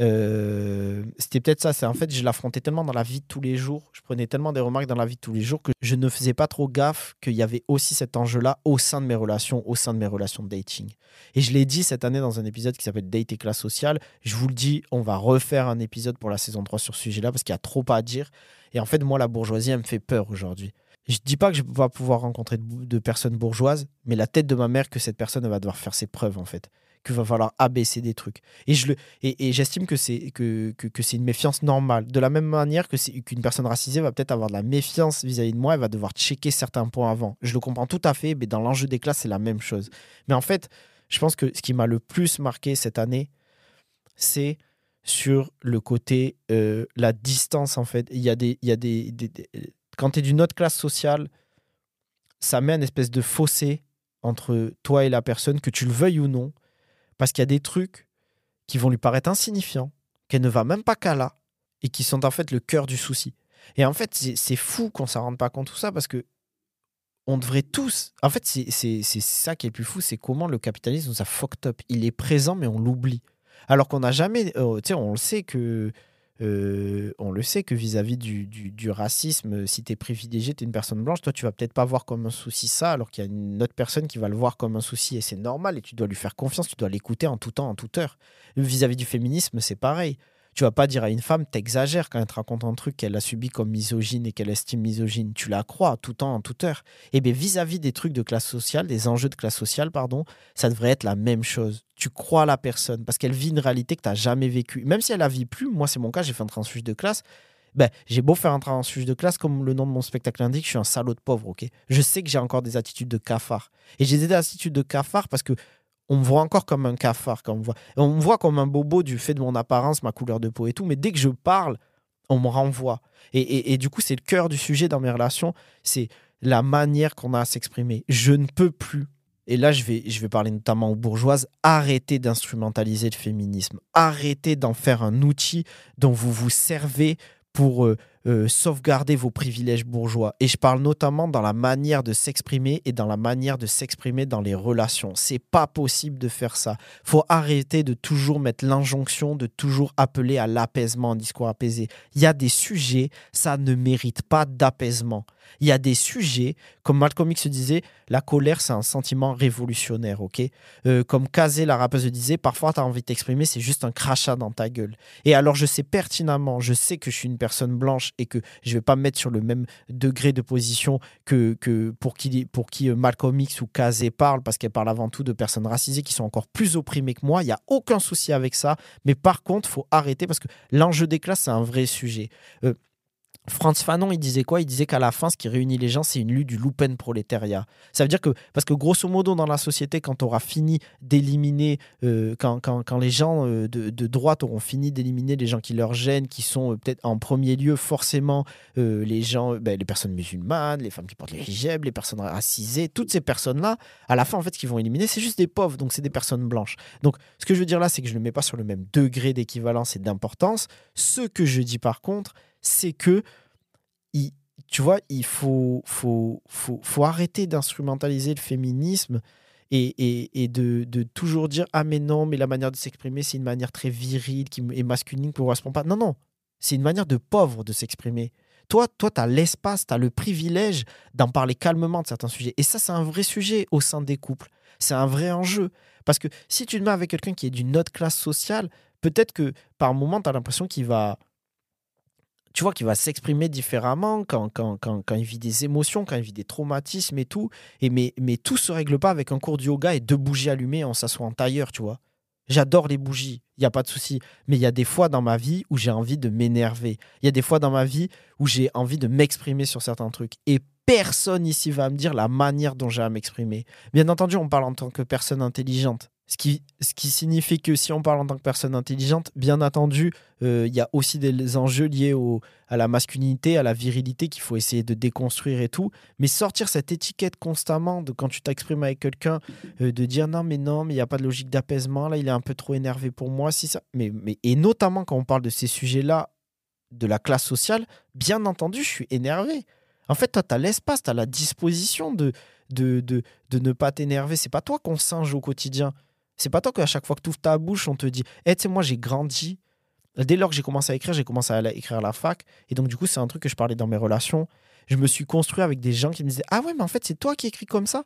euh, c'était peut-être ça. C'est en fait, je l'affrontais tellement dans la vie de tous les jours, je prenais tellement des remarques dans la vie de tous les jours que je ne faisais pas trop gaffe qu'il y avait aussi cet enjeu-là au sein de mes relations, au sein de mes relations de dating. Et je l'ai dit cette année dans un épisode qui s'appelle Date et classe sociale. Je vous le dis, on va refaire un épisode pour la saison 3 sur ce sujet-là parce qu'il y a trop à dire. Et en fait, moi, la bourgeoisie, elle me fait peur aujourd'hui. Je dis pas que je vais pouvoir rencontrer de personnes bourgeoises, mais la tête de ma mère que cette personne va devoir faire ses preuves en fait qu'il va falloir abaisser des trucs. Et je le et, j'estime que c'est que, que, c'est une méfiance normale. De la même manière que c'est qu'une personne racisée va peut-être avoir de la méfiance vis-à-vis de moi, elle va devoir checker certains points avant. Je le comprends tout à fait, mais dans l'enjeu des classes, c'est la même chose. Mais en fait, je pense que ce qui m'a le plus marqué cette année, c'est sur le côté euh, la distance en fait. Il y a des, il y a des, quand tu es d'une autre classe sociale, ça met une espèce de fossé entre toi et la personne, que tu le veuilles ou non parce qu'il y a des trucs qui vont lui paraître insignifiants, qu'elle ne va même pas qu'à là, et qui sont en fait le cœur du souci. Et en fait, c'est fou qu'on ne s'en rende pas compte tout ça, parce que on devrait tous. En fait, c'est ça qui est le plus fou, c'est comment le capitalisme nous a fucked up. Il est présent, mais on l'oublie. Alors qu'on n'a jamais. Euh, tu sais, on le sait que euh, on le sait que vis-à-vis du, racisme, si tu es privilégié, tu es une personne blanche, toi, tu vas peut-être pas voir comme un souci ça, alors qu'il y a une autre personne qui va le voir comme un souci, et c'est normal, et tu dois lui faire confiance, tu dois l'écouter en tout temps, en toute heure. Vis-à-vis du féminisme, c'est pareil. Tu vas pas dire à une femme, t'exagères quand elle te raconte un truc qu'elle a subi comme misogyne et qu'elle estime misogyne. Tu la crois tout temps, en toute heure. Et bien vis-à-vis des trucs de classe sociale, des enjeux de classe sociale, pardon, ça devrait être la même chose. Tu crois la personne parce qu'elle vit une réalité que tu n'as jamais vécue. Même si elle la vit plus, moi c'est mon cas, j'ai fait un transfuge de classe. Ben, j'ai beau faire un transfuge de classe, comme le nom de mon spectacle l'indique, je suis un salaud de pauvre, ok? Je sais que j'ai encore des attitudes de cafard. Et j'ai des attitudes de cafard parce que on me voit encore comme un cafard. Quand on, me voit. on me voit comme un bobo du fait de mon apparence, ma couleur de peau et tout. Mais dès que je parle, on me renvoie. Et, du coup, c'est le cœur du sujet dans mes relations. C'est la manière qu'on a à s'exprimer. Je ne peux plus. Et là, je vais, je vais parler notamment aux bourgeoises. Arrêtez d'instrumentaliser le féminisme. Arrêtez d'en faire un outil dont vous vous servez pour euh, euh, sauvegarder vos privilèges bourgeois. Et je parle notamment dans la manière de s'exprimer et dans la manière de s'exprimer dans les relations. C'est pas possible de faire ça. Faut arrêter de toujours mettre l'injonction, de toujours appeler à l'apaisement, un discours apaisé. Il y a des sujets, ça ne mérite pas d'apaisement. Il y a des sujets, comme Malcolm X disait, la colère, c'est un sentiment révolutionnaire, ok? Euh, Comme Kazé, la rappeuse, disait, parfois, tu as envie de t'exprimer, c'est juste un crachat dans ta gueule. Et alors, je sais pertinemment, je sais que je suis une personne blanche et que je ne vais pas me mettre sur le même degré de position que, pour, qui, pour qui euh, Malcolm X ou Kazé parle, parce qu'elle parle avant tout de personnes racisées qui sont encore plus opprimées que moi. Il n'y a aucun souci avec ça. Mais par contre, il faut arrêter parce que l'enjeu des classes, c'est un vrai sujet. Euh, Franz Fanon, il disait quoi? Il disait qu'à la fin, ce qui réunit les gens, c'est une lutte du loupen prolétariat. Ça veut dire que, parce que grosso modo, dans la société, quand on aura fini d'éliminer, euh, quand, quand, les gens euh, de, droite auront fini d'éliminer les gens qui leur gênent, qui sont euh, peut-être en premier lieu forcément les gens, ben, les personnes musulmanes, les femmes qui portent les hijab, les personnes racisées, toutes ces personnes-là, à la fin, en fait, ce qu'ils vont éliminer, c'est juste des pauvres, donc c'est des personnes blanches. Donc, ce que je veux dire là, c'est que je ne mets pas sur le même degré d'équivalence et d'importance. Ce que je dis par contre, c'est que, il, tu vois, il faut, faut, faut, faut arrêter d'instrumentaliser le féminisme et, et, de, toujours dire Ah, mais non, mais la manière de s'exprimer, c'est une manière très virile qui est masculine qui ne correspond pas. Non, non, c'est une manière de pauvre de s'exprimer. Toi, toi, tu as l'espace, tu as le privilège d'en parler calmement de certains sujets. Et ça, c'est un vrai sujet au sein des couples. C'est un vrai enjeu. Parce que si tu te mets avec quelqu'un qui est d'une autre classe sociale, peut-être que par moment, tu as l'impression qu'il va tu vois, qu'il va s'exprimer différemment quand, il vit des émotions, quand il vit des traumatismes et tout. Et mais, mais tout se règle pas avec un cours de yoga et deux bougies allumées en s'assoit en tailleur, tu vois. J'adore les bougies, il n'y a pas de souci. Mais il y a des fois dans ma vie où j'ai envie de m'énerver. Il y a des fois dans ma vie où j'ai envie de m'exprimer sur certains trucs. Et personne ici va me dire la manière dont j'ai à m'exprimer. Bien entendu, on parle en tant que personne intelligente. Ce qui, ce qui signifie que si on parle en tant que personne intelligente, bien entendu, euh, il y a aussi des enjeux liés au, à la masculinité, à la virilité qu'il faut essayer de déconstruire et tout. Mais sortir cette étiquette constamment de quand tu t'exprimes avec quelqu'un, euh, de dire non, mais non, mais il n'y a pas de logique d'apaisement, là, il est un peu trop énervé pour moi. Si ça... mais, mais, et notamment quand on parle de ces sujets-là, de la classe sociale, bien entendu, je suis énervé. En fait, toi, tu as l'espace, tu as la disposition de, de, de, de ne pas t'énerver. C'est pas toi qu'on singe au quotidien. C'est pas toi qu'à chaque fois que tu ouvres ta bouche, on te dit Eh, tu sais, moi, j'ai grandi. Dès lors que j'ai commencé à écrire, j'ai commencé à écrire à la fac. Et donc, du coup, c'est un truc que je parlais dans mes relations. Je me suis construit avec des gens qui me disaient Ah ouais, mais en fait, c'est toi qui écris comme ça.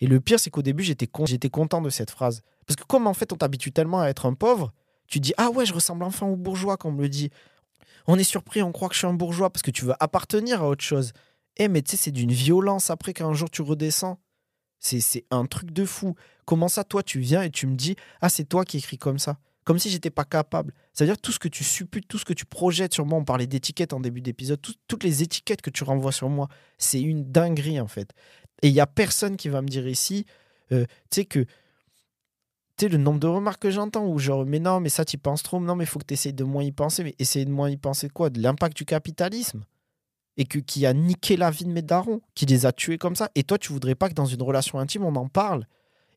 Et le pire, c'est qu'au début, j'étais j'étais content de cette phrase. Parce que, comme en fait, on t'habitue tellement à être un pauvre, tu dis Ah ouais, je ressemble enfin au bourgeois, qu'on me le dit. On est surpris, on croit que je suis un bourgeois parce que tu veux appartenir à autre chose. Eh, mais tu sais, c'est d'une violence après qu'un jour tu redescends. C'est un truc de fou. Comment ça, toi, tu viens et tu me dis, ah, c'est toi qui écris comme ça? Comme si j'étais pas capable. C'est-à-dire tout ce que tu supputes, tout ce que tu projettes sur moi. On parlait d'étiquettes en début d'épisode. toutes les étiquettes que tu renvoies sur moi, c'est une dinguerie, en fait. Et il y a personne qui va me dire ici, euh, tu sais, que tu le nombre de remarques que j'entends où genre, mais non, mais ça, tu penses trop, non, mais il faut que tu essayes de moins y penser. Mais essayer de moins y penser de quoi? De l'impact du capitalisme? Et que, qui a niqué la vie de mes darons, qui les a tués comme ça. Et toi, tu voudrais pas que dans une relation intime, on en parle.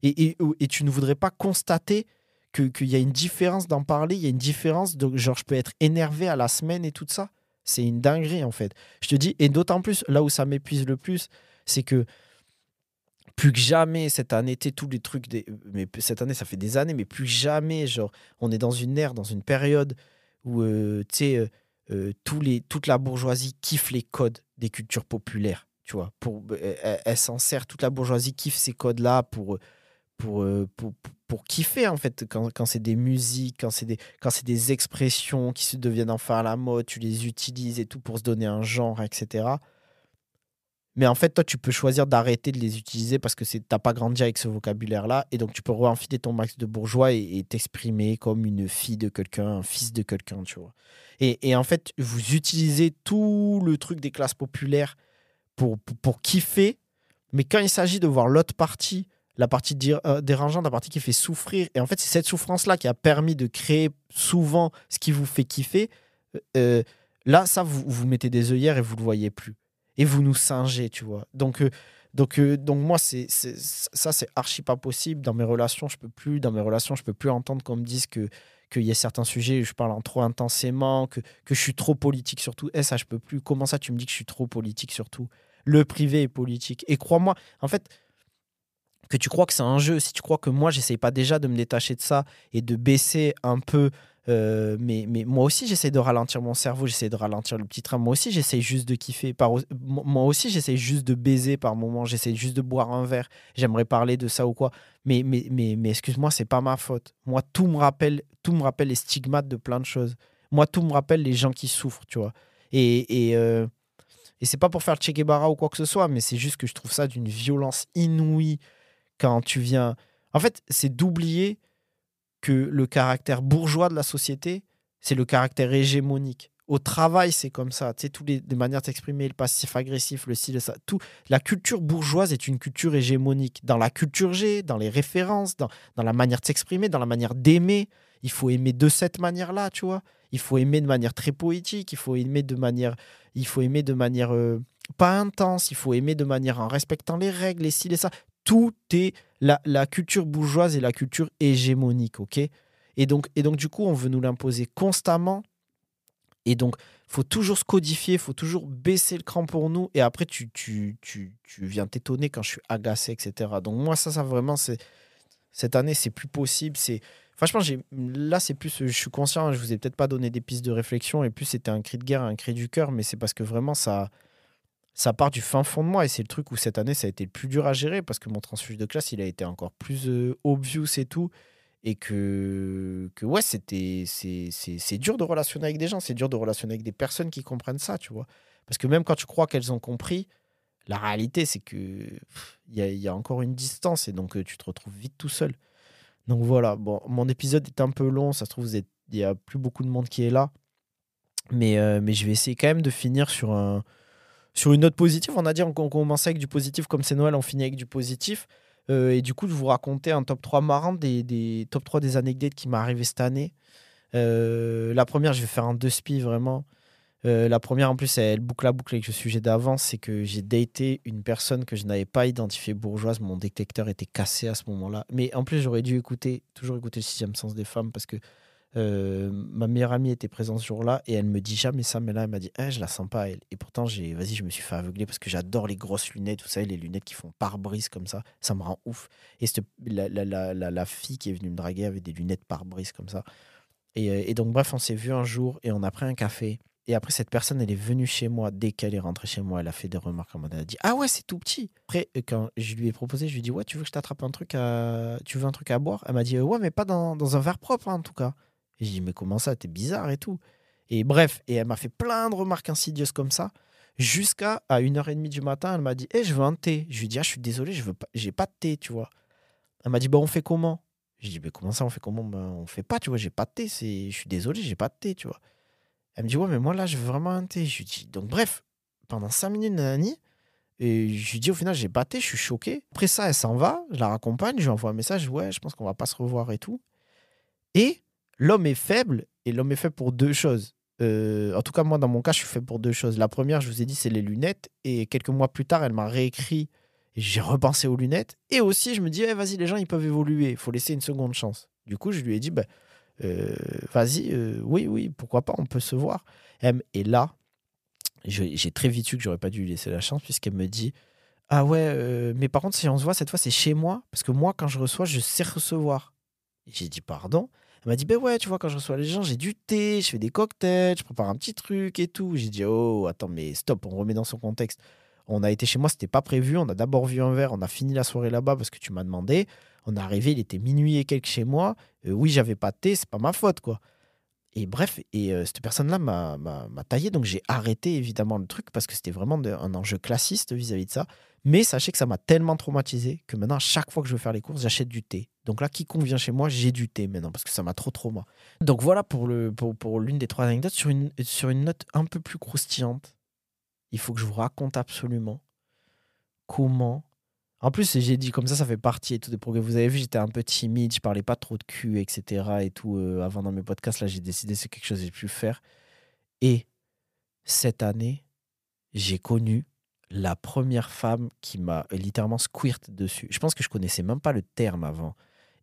Et, tu ne voudrais pas constater qu'il y a une différence d'en parler, il y a une différence de genre, je peux être énervé à la semaine et tout ça. C'est une dinguerie, en fait. Je te dis, et d'autant plus, là où ça m'épuise le plus, c'est que plus que jamais cette année, tous les trucs, des, mais cette année, ça fait des années, mais plus jamais, genre, on est dans une ère, dans une période où, euh, tu sais, euh, euh, toute la bourgeoisie kiffe les codes des cultures populaires. Tu vois, pour, elle, s'en sert, toute la bourgeoisie kiffe ces codes-là pour, pour, euh, pour, pour, kiffer, en fait, quand, quand c'est des musiques, quand c'est des, quand des expressions qui se deviennent enfin à la mode, tu les utilises et tout pour se donner un genre, etc. Mais en fait, toi, tu peux choisir d'arrêter de les utiliser parce que tu n'as pas grandi avec ce vocabulaire-là. Et donc, tu peux renfiler ton max de bourgeois et t'exprimer comme une fille de quelqu'un, un fils de quelqu'un, tu vois. Et, et, en fait, vous utilisez tout le truc des classes populaires pour, pour, kiffer. Mais quand il s'agit de voir l'autre partie, la partie euh, dérangeante, la partie qui fait souffrir, et en fait, c'est cette souffrance-là qui a permis de créer souvent ce qui vous fait kiffer. Euh, là, ça, vous, vous mettez des œillères et vous ne le voyez plus. Et vous nous singez, tu vois. Donc, euh, donc, euh, donc moi, c'est, ça, c'est archi pas possible. Dans mes relations, je peux plus. Dans mes relations, je peux plus entendre qu'on me dise que qu'il y a certains sujets où je parle en trop intensément, que, que je suis trop politique surtout. Eh, ça, je peux plus. Comment ça, tu me dis que je suis trop politique surtout Le privé est politique. Et crois-moi, en fait, que tu crois que c'est un jeu, si tu crois que moi, j'essaye pas déjà de me détacher de ça et de baisser un peu. Euh, mais, mais moi aussi, j'essaie de ralentir mon cerveau, j'essaie de ralentir le petit train. Moi aussi, j'essaie juste de kiffer. Par, moi aussi, j'essaie juste de baiser par moment, j'essaie juste de boire un verre. J'aimerais parler de ça ou quoi. Mais, mais, mais, mais excuse-moi, c'est pas ma faute. Moi, tout me rappelle, tout me rappelle les stigmates de plein de choses. Moi, tout me rappelle les gens qui souffrent, tu vois. Et, et, euh, et c'est pas pour faire Che Guevara ou quoi que ce soit, mais c'est juste que je trouve ça d'une violence inouïe quand tu viens. En fait, c'est d'oublier que le caractère bourgeois de la société, c'est le caractère hégémonique. Au travail, c'est comme ça. Tu sais, toutes les, les manières de s'exprimer, le passif agressif, le ci, le ça. Tout. La culture bourgeoise est une culture hégémonique. Dans la culture G, dans les références, dans, dans la manière de s'exprimer, dans la manière d'aimer. Il faut aimer de cette manière-là, tu vois. Il faut aimer de manière très poétique. Il faut aimer de manière, il faut aimer de manière euh, pas intense. Il faut aimer de manière en respectant les règles, les ci, les ça. Tout est la, la culture bourgeoise et la culture hégémonique, ok? Et donc, et donc, du coup, on veut nous l'imposer constamment. Et donc, faut toujours se codifier, faut toujours baisser le cran pour nous. Et après, tu, tu, tu, tu viens t'étonner quand je suis agacé, etc. Donc, moi, ça, ça vraiment, c'est cette année, c'est plus possible. C'est franchement, j'ai là, c'est plus, je suis conscient. Je vous ai peut-être pas donné des pistes de réflexion, et plus c'était un cri de guerre, un cri du cœur, mais c'est parce que vraiment ça, ça part du fin fond de moi. Et c'est le truc où cette année, ça a été le plus dur à gérer parce que mon transfuge de classe, il a été encore plus euh, obvious et tout. Et que, que ouais, c'était, c'est, c'est, dur de relationner avec des gens, c'est dur de relationner avec des personnes qui comprennent ça, tu vois. Parce que même quand tu crois qu'elles ont compris, la réalité, c'est que il y, y a encore une distance et donc euh, tu te retrouves vite tout seul. Donc voilà, bon, mon épisode est un peu long, ça se trouve, il y a plus beaucoup de monde qui est là. Mais, euh, mais je vais essayer quand même de finir sur, un, sur une note positive. On a dit qu'on commençait avec du positif, comme c'est Noël, on finit avec du positif. Euh, et du coup, je vous raconter un top 3 marrant des, des top 3 des anecdotes qui m'est arrivé cette année. Euh, la première, je vais faire un deux spi vraiment. Euh, la première, en plus, elle boucle la boucle avec le sujet d'avant, c'est que j'ai daté une personne que je n'avais pas identifiée bourgeoise. Mon détecteur était cassé à ce moment-là. Mais en plus, j'aurais dû écouter, toujours écouter le sixième sens des femmes parce que euh, ma meilleure amie était présente ce jour-là et elle me dit jamais ça, mais là, elle m'a dit Eh, Je la sens pas, elle. Et pourtant, j'ai, vas-y, je me suis fait aveugler parce que j'adore les grosses lunettes, vous savez, les lunettes qui font pare-brise comme ça. Ça me rend ouf. Et cette- la, la, fille qui est venue me draguer avait des lunettes pare-brise comme ça. Et, euh, donc, bref, on s'est vu un jour et on a pris un café. Et après, cette personne, elle est venue chez moi. Dès qu'elle est rentrée chez moi, elle a fait des remarques en mode, elle a dit Ah ouais, c'est tout petit. Après, euh, quand je lui ai proposé, je lui ai dit Ouais, tu veux que je t'attrape un truc à. Tu veux un truc à boire? Elle m'a dit Ouais, mais pas dans, dans un verre propre, hein, en tout cas. Et j'ai dit Mais comment ça T'es bizarre et tout. Et bref, et elle m'a fait plein de remarques insidieuses comme ça. Jusqu'à à 1h30 du matin, elle m'a dit Eh, je veux un thé. Je lui ai dit Ah, je suis désolé, je veux pas, j'ai pas de thé, tu vois. Elle m'a dit Bah, on fait comment? J'ai dit Mais comment ça, on fait comment? Ben, On fait pas, tu vois, j'ai pas de thé. Je suis désolé, j'ai pas de thé, tu vois. Elle me dit Ouais, mais moi là, je veux vraiment un thé. Je lui dis Donc, bref, pendant 5 minutes, nanani, et je lui dis Au final, j'ai pas de thé, je suis choqué. Après ça, elle s'en va, je la raccompagne, je lui envoie un message Ouais, je pense qu'on va pas se revoir et tout. Et l'homme est faible, et l'homme est faible pour deux choses. Euh, en tout cas, moi, dans mon cas, je suis fait pour deux choses. La première, je vous ai dit, c'est les lunettes. Et quelques mois plus tard, elle m'a réécrit. J'ai repensé aux lunettes. Et aussi, je me dis, Eh, vas-y, les gens, ils peuvent évoluer. Il faut laisser une seconde chance. Du coup, je lui ai dit, bah, euh, vas-y, euh, oui, oui, pourquoi pas, on peut se voir. Et là, j'ai très vite su que j'aurais pas dû lui laisser la chance, puisqu'elle me dit, ah ouais, mais par contre, si on se voit, cette fois, c'est chez moi. Parce que moi, quand je reçois, je sais recevoir. J'ai dit, pardon. Elle m'a dit, ben ouais, tu vois, quand je reçois les gens, j'ai du thé, je fais des cocktails, je prépare un petit truc et tout. J'ai dit, oh, attends, mais stop, on remet dans son contexte. On a été chez moi, c'était pas prévu. On a d'abord vu un verre, on a fini la soirée là-bas parce que tu m'as demandé. On est arrivé, il était minuit et quelques chez moi. Euh, oui, j'avais pas de thé, c'est pas ma faute, quoi. Et bref, et euh, cette personne-là m'a, taillé, donc j'ai arrêté évidemment le truc parce que c'était vraiment un enjeu classiste vis-à-vis de ça. Mais sachez que ça m'a tellement traumatisé que maintenant, à chaque fois que je veux faire les courses, j'achète du thé. Donc là, quiconque vient chez moi, j'ai du thé maintenant parce que ça m'a trop trauma. Donc voilà pour, le, pour, pour l'une des trois anecdotes. Sur une, sur une note un peu plus croustillante, il faut que je vous raconte absolument comment. En plus, j'ai dit comme ça, ça fait partie et tout des progrès. Vous avez vu, j'étais un peu timide, je parlais pas trop de cul, etc. Et tout euh, avant dans mes podcasts. Là, j'ai décidé c'est quelque chose que j'ai pu faire. Et cette année, j'ai connu la première femme qui m'a littéralement squirt dessus. Je pense que je connaissais même pas le terme avant.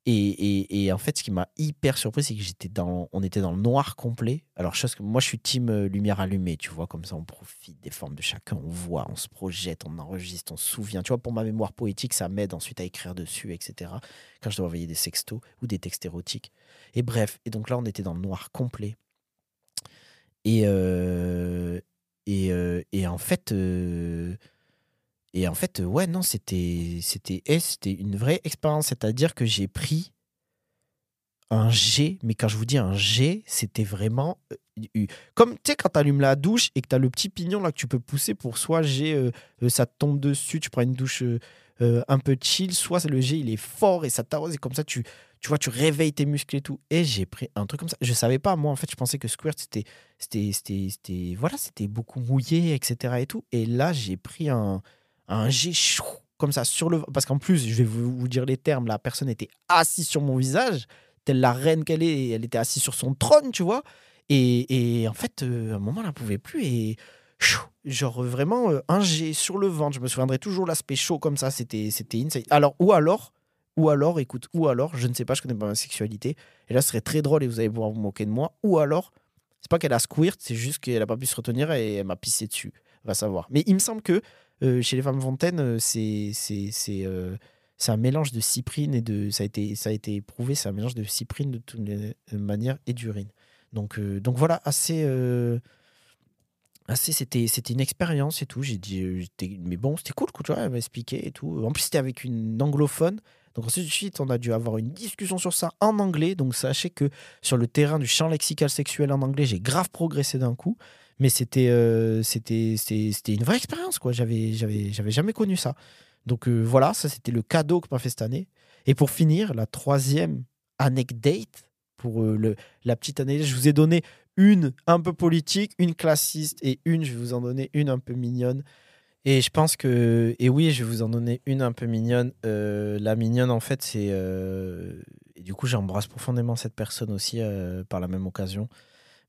Et, et, en fait, ce qui m'a hyper surpris, c'est que j'étais dans, on était dans le noir complet. Alors, chose que moi, je suis team euh, lumière allumée, tu vois, comme ça, on profite des formes de chacun, on voit, on se projette, on enregistre, on se souvient. Tu vois, pour ma mémoire poétique, ça m'aide ensuite à écrire dessus, etc. Quand je dois envoyer des sextos ou des textes érotiques. Et bref, et donc là, on était dans le noir complet. Et, euh, et, euh, et en fait, et en fait, ouais, non, c'était, c'était, eh, c'était une vraie expérience. C'est-à-dire que j'ai pris un G, mais quand je vous dis un G, c'était vraiment euh, comme tu sais quand tu allumes la douche et que tu as le petit pignon là que tu peux pousser pour soit G, ça te tombe dessus, tu prends une douche un peu chill, soit le G il est fort et ça t'arrose et comme ça tu tu vois, tu réveilles tes muscles et tout. Et j'ai pris un truc comme ça. Je savais pas, moi, en fait, je pensais que Squirt, c'était, c'était, c'était, voilà, c'était beaucoup mouillé, etc. et tout. Et là, j'ai pris un, un jet comme ça, sur le. Parce qu'en plus, je vais vous, dire les termes, la personne était assise sur mon visage, telle la reine qu'elle est, elle était assise sur son trône, tu vois. Et, et en fait, euh, à un moment, elle ne pouvait plus. Et genre vraiment euh, un jet sur le ventre. Je me souviendrai toujours l'aspect chaud comme ça. C'était, c'était insane. Alors, ou alors ou alors, écoute, ou alors, je ne sais pas, je connais pas ma sexualité. Et là, ce serait très drôle et vous allez pouvoir vous moquer de moi. Ou alors, c'est pas qu'elle a squirt, c'est juste qu'elle a pas pu se retenir et elle m'a pissé dessus. Va savoir. Mais il me semble que euh, chez les femmes fontaines, euh, euh, c'est un mélange de cyprine et de ça a été ça a été prouvé, c'est un mélange de cyprine de toutes les manières et d'urine. Donc donc voilà, assez c'était une expérience et tout. J'ai dit mais bon, c'était cool, tu vois, elle m'a expliqué et tout. En plus, c'était avec une anglophone. Donc ensuite, on a dû avoir une discussion sur ça en anglais. Donc sachez que sur le terrain du champ lexical sexuel en anglais, j'ai grave progressé d'un coup. Mais c'était euh, c'était c'était une vraie expérience quoi. J'avais j'avais j'avais jamais connu ça. Donc euh, voilà, ça c'était le cadeau que m'a fait cette année. Et pour finir, la troisième anecdote pour euh, le, la petite année, je vous ai donné une un peu politique, une classiste et une, je vais vous en donner une un peu mignonne. Et je pense que, et oui, je vais vous en donner une un peu mignonne. Euh, la mignonne, en fait, c'est. Du coup, j'embrasse profondément cette personne aussi par la même occasion.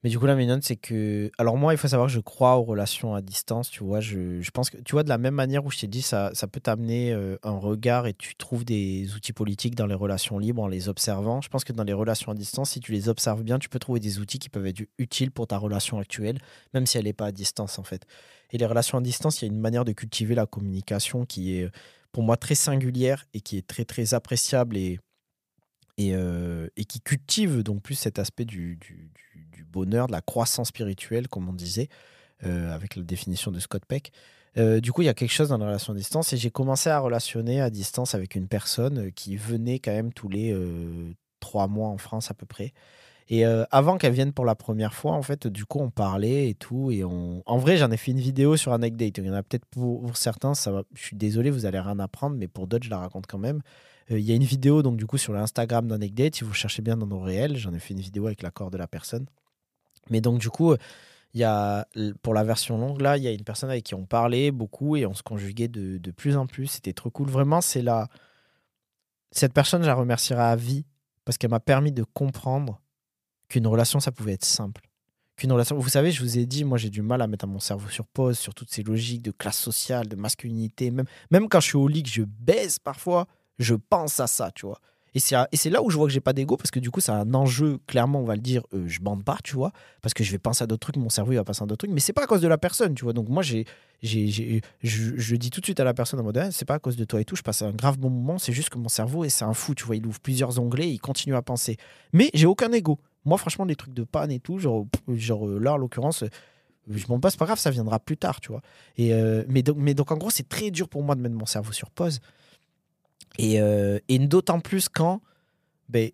Mais du coup, la mignonne, c'est que. Alors, moi, il faut savoir que je crois aux relations à distance, tu vois. Je, je pense que, tu vois, de la même manière où je t'ai dit, ça, ça peut t'amener un regard et tu trouves des outils politiques dans les relations libres en les observant. Je pense que dans les relations à distance, si tu les observes bien, tu peux trouver des outils qui peuvent être utiles pour ta relation actuelle, même si elle n'est pas à distance, en fait. Et les relations à distance, il y a une manière de cultiver la communication qui est pour moi très singulière et qui est très très appréciable et, et, qui cultive donc plus cet aspect du, bonheur, de la croissance spirituelle, comme on disait, avec la définition de Scott Peck. Du coup, il y a quelque chose dans la relation à distance et j'ai commencé à relationner à distance avec une personne qui venait quand même tous les trois mois en France à peu près. Et avant qu'elle vienne pour la première fois, en fait, du coup, on parlait et tout. Et. En vrai, j'en ai fait une vidéo sur Anecdate. Il y en a peut-être pour, certains, je suis désolé, vous allez rien apprendre, mais pour d'autres, je la raconte quand même. Euh, il y a une vidéo, donc du coup, sur l'Instagram d'Anecdate. Si vous cherchez bien dans nos réels, j'en ai fait une vidéo avec l'accord de la personne. Mais donc, du coup, il y a, pour la version longue, là, il y a une personne avec qui on parlait beaucoup et on se conjuguait de, de plus en plus. C'était trop cool. Vraiment, c'est la. Cette personne, je la remercierai à vie parce qu'elle m'a permis de comprendre qu'une relation, ça pouvait être simple. Qu'une relation, vous savez, je vous ai dit, moi j'ai du mal à mettre mon cerveau sur pause, sur toutes ces logiques de classe sociale, de masculinité. Même, même quand je suis au lit, que je baisse parfois, je pense à ça, tu vois. Et c'est là où je vois que j'ai pas d'ego parce que du coup, c'est un enjeu, clairement, on va le dire, euh, je bande pas, tu vois, parce que je vais penser à d'autres trucs, mon cerveau il va penser à d'autres trucs, mais c'est pas à cause de la personne, tu vois. Donc moi, j'ai, je, dis tout de suite à la personne en mode, ah, c'est pas à cause de toi et tout, je passe un grave bon moment, c'est juste que mon cerveau, et c'est un fou, tu vois, il ouvre plusieurs onglets, il continue à penser. Mais j'ai aucun ego. Moi, franchement, des trucs de panne et tout, genre, euh, là, en l'occurrence, euh, je m'en passe pas grave, ça viendra plus tard, tu vois. Et, mais, mais donc, en gros, c'est très dur pour moi de mettre mon cerveau sur pause. Et, et d'autant plus quand, ben,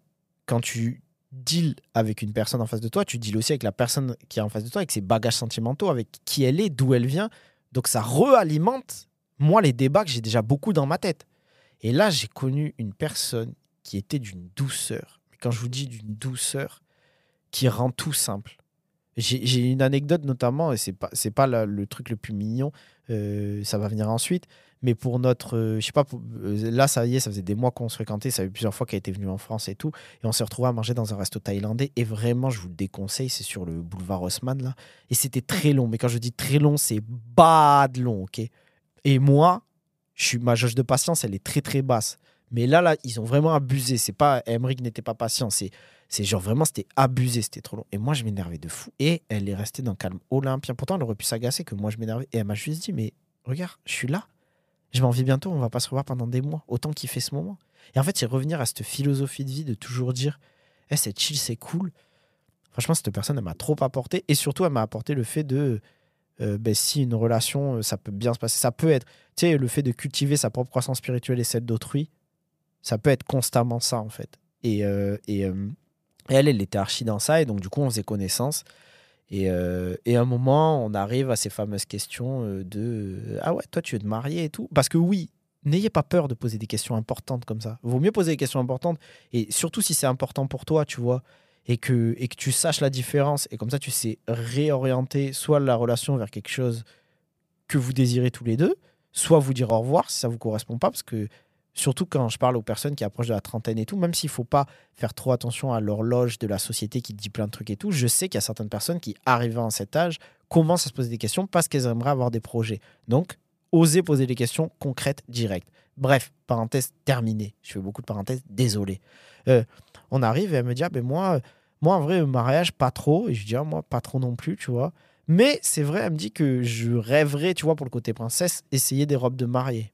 quand tu deals avec une personne en face de toi, tu deals aussi avec la personne qui est en face de toi, avec ses bagages sentimentaux, avec qui elle est, d'où elle vient. Donc ça réalimente, moi, les débats que j'ai déjà beaucoup dans ma tête. Et là, j'ai connu une personne qui était d'une douceur. Quand je vous dis d'une douceur, qui rend tout simple. J'ai une anecdote notamment, et c'est pas, pas le truc le plus mignon, euh, ça va venir ensuite, mais pour notre, euh, je sais pas, euh, là ça y est, ça faisait des mois qu'on se fréquentait, ça fait plusieurs fois qu'elle était venue en France et tout, et on s'est retrouvé à manger dans un resto thaïlandais, et vraiment je vous le déconseille, c'est sur le boulevard Haussmann là, et c'était très long, mais quand je dis très long, c'est bad long, ok? Et moi, je suis, ma jauge de patience, elle est très très basse. Mais là, là, ils ont vraiment abusé. C'est pas Emmerich n'était pas patient. C'est, c'est genre vraiment, c'était abusé, c'était trop long. Et moi, je m'énervais de fou. Et elle est restée dans le calme olympien. Pourtant, elle aurait pu s'agacer que moi, je m'énervais. Et elle m'a juste dit, mais regarde, je suis là. Je m'en vis bientôt. On va pas se revoir pendant des mois. Autant qu'il fait ce moment. Et en fait, c'est revenir à cette philosophie de vie de toujours dire, hey, c'est chill, c'est cool. Franchement, cette personne, elle m'a trop apporté. Et surtout, elle m'a apporté le fait de, euh, ben, si une relation, euh, ça peut bien se passer. Ça peut être, tu sais, le fait de cultiver sa propre croissance spirituelle et celle d'autrui, ça peut être constamment ça, en fait. Et, euh, et, elle, elle était archi dans ça. Et donc, du coup, on faisait connaissance. Et, et à un moment, on arrive à ces fameuses questions de Ah ouais, toi, tu veux te marier et tout. Parce que oui, n'ayez pas peur de poser des questions importantes comme ça. Vaut mieux poser des questions importantes. Et surtout si c'est important pour toi, tu vois et que, et que tu saches la différence. Et comme ça, tu sais réorienter soit la relation vers quelque chose que vous désirez tous les deux, soit vous dire au revoir si ça ne vous correspond pas. Parce que surtout quand je parle aux personnes qui approchent de la trentaine et tout, même s'il ne faut pas faire trop attention à l'horloge de la société qui dit plein de trucs et tout, je sais qu'il y a certaines personnes qui, arrivant à cet âge, commencent à se poser des questions parce qu'elles aimeraient avoir des projets. Donc, osez poser des questions concrètes, directes. Bref, parenthèse terminée. Je fais beaucoup de parenthèses, désolé. Euh, on arrive et elle me dit, ah, ben moi, moi, en vrai, mariage, pas trop. Et je dis, ah, moi, pas trop non plus, tu vois. Mais c'est vrai, elle me dit que je rêverais, tu vois, pour le côté princesse, essayer des robes de mariée.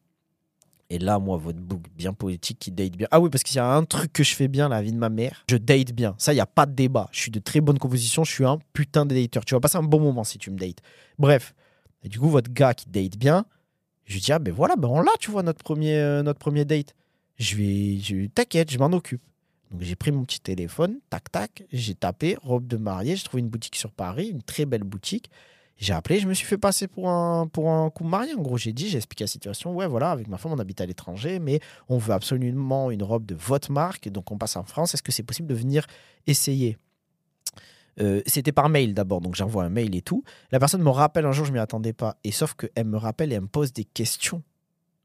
Et là, moi, votre book bien poétique qui date bien. Ah oui, parce qu'il y a un truc que je fais bien, la vie de ma mère. Je date bien. Ça, il n'y a pas de débat. Je suis de très bonne composition. Je suis un putain de dater. Tu vas passer un bon moment si tu me dates. Bref. Et du coup, votre gars qui date bien, je lui dis, ah ben voilà, ben on l'a, tu vois, notre premier, euh, notre premier date. Je vais, je, t'inquiète, je m'en occupe. Donc j'ai pris mon petit téléphone, tac tac, j'ai tapé robe de mariée, j'ai trouvé une boutique sur Paris, une très belle boutique. J'ai appelé, je me suis fait passer pour un, pour un coup marié. En gros, j'ai dit, j'ai expliqué la situation. Ouais, voilà, avec ma femme, on habite à l'étranger, mais on veut absolument une robe de votre marque. Donc, on passe en France. Est-ce que c'est possible de venir essayer? Euh, C'était par mail d'abord. Donc, j'envoie un mail et tout. La personne me rappelle un jour, je m'y attendais pas. Et sauf qu'elle me rappelle et elle me pose des questions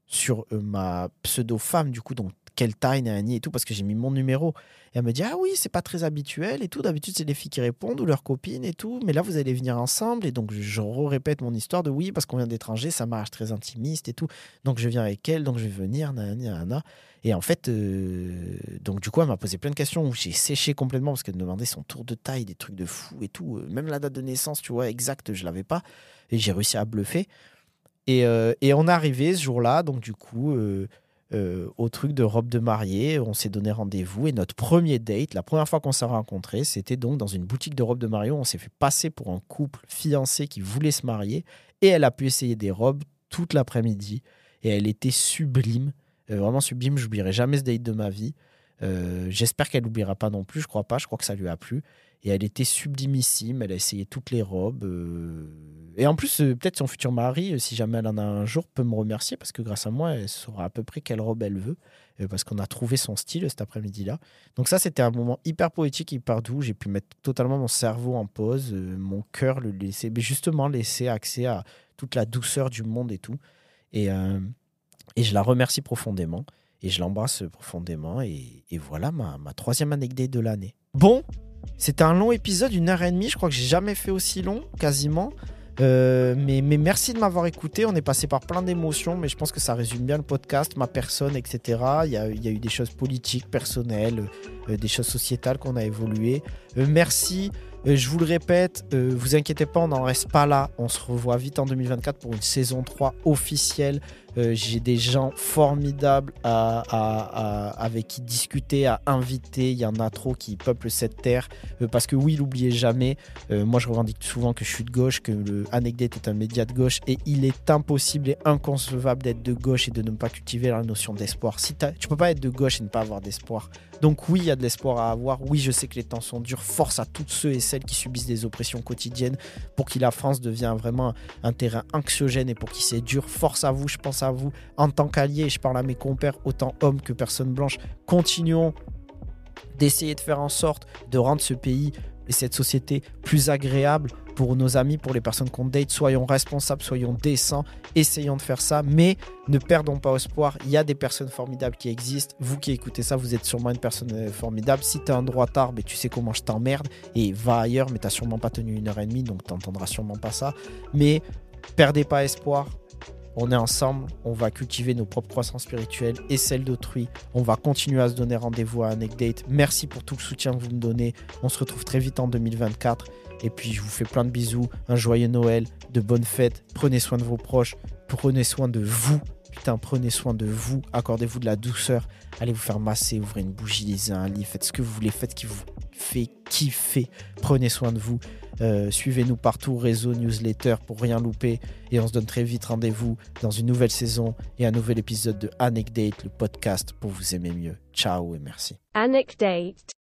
sur euh, ma pseudo-femme, du coup, donc quelle taille, et tout, parce que j'ai mis mon numéro. Et elle me dit, ah oui, c'est pas très habituel et tout. D'habitude, c'est les filles qui répondent ou leurs copines et tout. Mais là, vous allez venir ensemble. Et donc, je répète mon histoire de oui, parce qu'on vient d'étranger, ça marche très intimiste et tout. Donc, je viens avec elle, donc je vais venir, nanana. Et en fait, euh, donc du coup, elle m'a posé plein de questions où j'ai séché complètement parce qu'elle me demandait son tour de taille, des trucs de fou et tout. Euh, même la date de naissance, tu vois, exacte, je l'avais pas. Et j'ai réussi à bluffer. Et, euh, et on est arrivé ce jour-là, donc du coup, au truc de robe de mariée. On s'est donné rendez-vous et notre premier date, la première fois qu'on s'est rencontrés, c'était donc dans une boutique de robe de mariée. Où on s'est fait passer pour un couple fiancé qui voulait se marier et elle a pu essayer des robes toute l'après-midi et elle était sublime, euh, vraiment sublime. J'oublierai jamais ce date de ma vie. Euh, j'espère qu'elle n'oubliera pas non plus. Je crois pas. Je crois que ça lui a plu. Et elle était sublimissime, elle a essayé toutes les robes. Euh. Et en plus, euh, peut-être son futur mari, euh, si jamais elle en a un jour, peut me remercier parce que grâce à moi, elle saura à peu près quelle robe elle veut. Parce qu'on a trouvé son style cet après-midi-là. Donc ça, c'était un moment hyper poétique, hyper doux. J'ai pu mettre totalement mon cerveau en pause, mon cœur le laisser, mais justement laisser accès à toute la douceur du monde et tout. Et, et je la remercie profondément. Et je l'embrasse profondément. Et, et voilà ma, ma troisième anecdote de l'année. Bon, c'était un long épisode, une heure et demie. Je crois que j'ai jamais fait aussi long, quasiment. Euh, mais, merci de m'avoir écouté. On est passé par plein d'émotions, mais je pense que ça résume bien le podcast, ma personne, etc. Il y a, eu des choses politiques, personnelles, euh, des choses sociétales qu'on a évolué. Euh, merci. je vous le répète, vous inquiétez pas, on n'en reste pas là. On se revoit vite en 2024 pour une saison 3 officielle. Euh, j'ai des gens formidables avec qui discuter, à inviter. Il y en a trop qui peuplent cette terre. Euh, parce que oui, n'oubliez jamais, euh, moi je revendique souvent que je suis de gauche, que le est un média de gauche. Et il est impossible et inconcevable d'être de gauche et de ne pas cultiver la notion d'espoir. Si tu peux pas être de gauche et ne pas avoir d'espoir. Donc oui, il y a de l'espoir à avoir. Oui, je sais que les temps sont durs. Force à toutes ceux et celles qui subissent des oppressions quotidiennes pour que la France devienne vraiment un terrain anxiogène et pour qui c'est dur. Force à vous, je pense vous. En tant qu'allié, je parle à mes compères, autant hommes que personnes blanches. Continuons d'essayer de faire en sorte de rendre ce pays et cette société plus agréable pour nos amis, pour les personnes qu'on date. Soyons responsables, soyons décents, essayons de faire ça, mais ne perdons pas espoir. Il y a des personnes formidables qui existent. Vous qui écoutez ça, vous êtes sûrement une personne euh, formidable. Si tu as un droit tard, mais tu sais comment je t'emmerde et va ailleurs, mais tu sûrement pas tenu une heure et demie, donc tu n'entendras sûrement pas ça. Mais perdez pas espoir. On est ensemble, on va cultiver nos propres croissances spirituelles et celles d'autrui. On va continuer à se donner rendez-vous à Anecdate. Merci pour tout le soutien que vous me donnez. On se retrouve très vite en 2024. Et puis je vous fais plein de bisous, un joyeux Noël, de bonnes fêtes. Prenez soin de vos proches, prenez soin de vous. Putain, prenez soin de vous, accordez-vous de la douceur, allez vous faire masser, ouvrez une bougie, lisez un livre, faites ce que vous voulez, faites qui vous fait kiffer. Prenez soin de vous. Euh, suivez-nous partout, réseau, newsletter, pour rien louper. Et on se donne très vite rendez-vous dans une nouvelle saison et un nouvel épisode de Anecdate, le podcast pour vous aimer mieux. Ciao et merci. Anecdate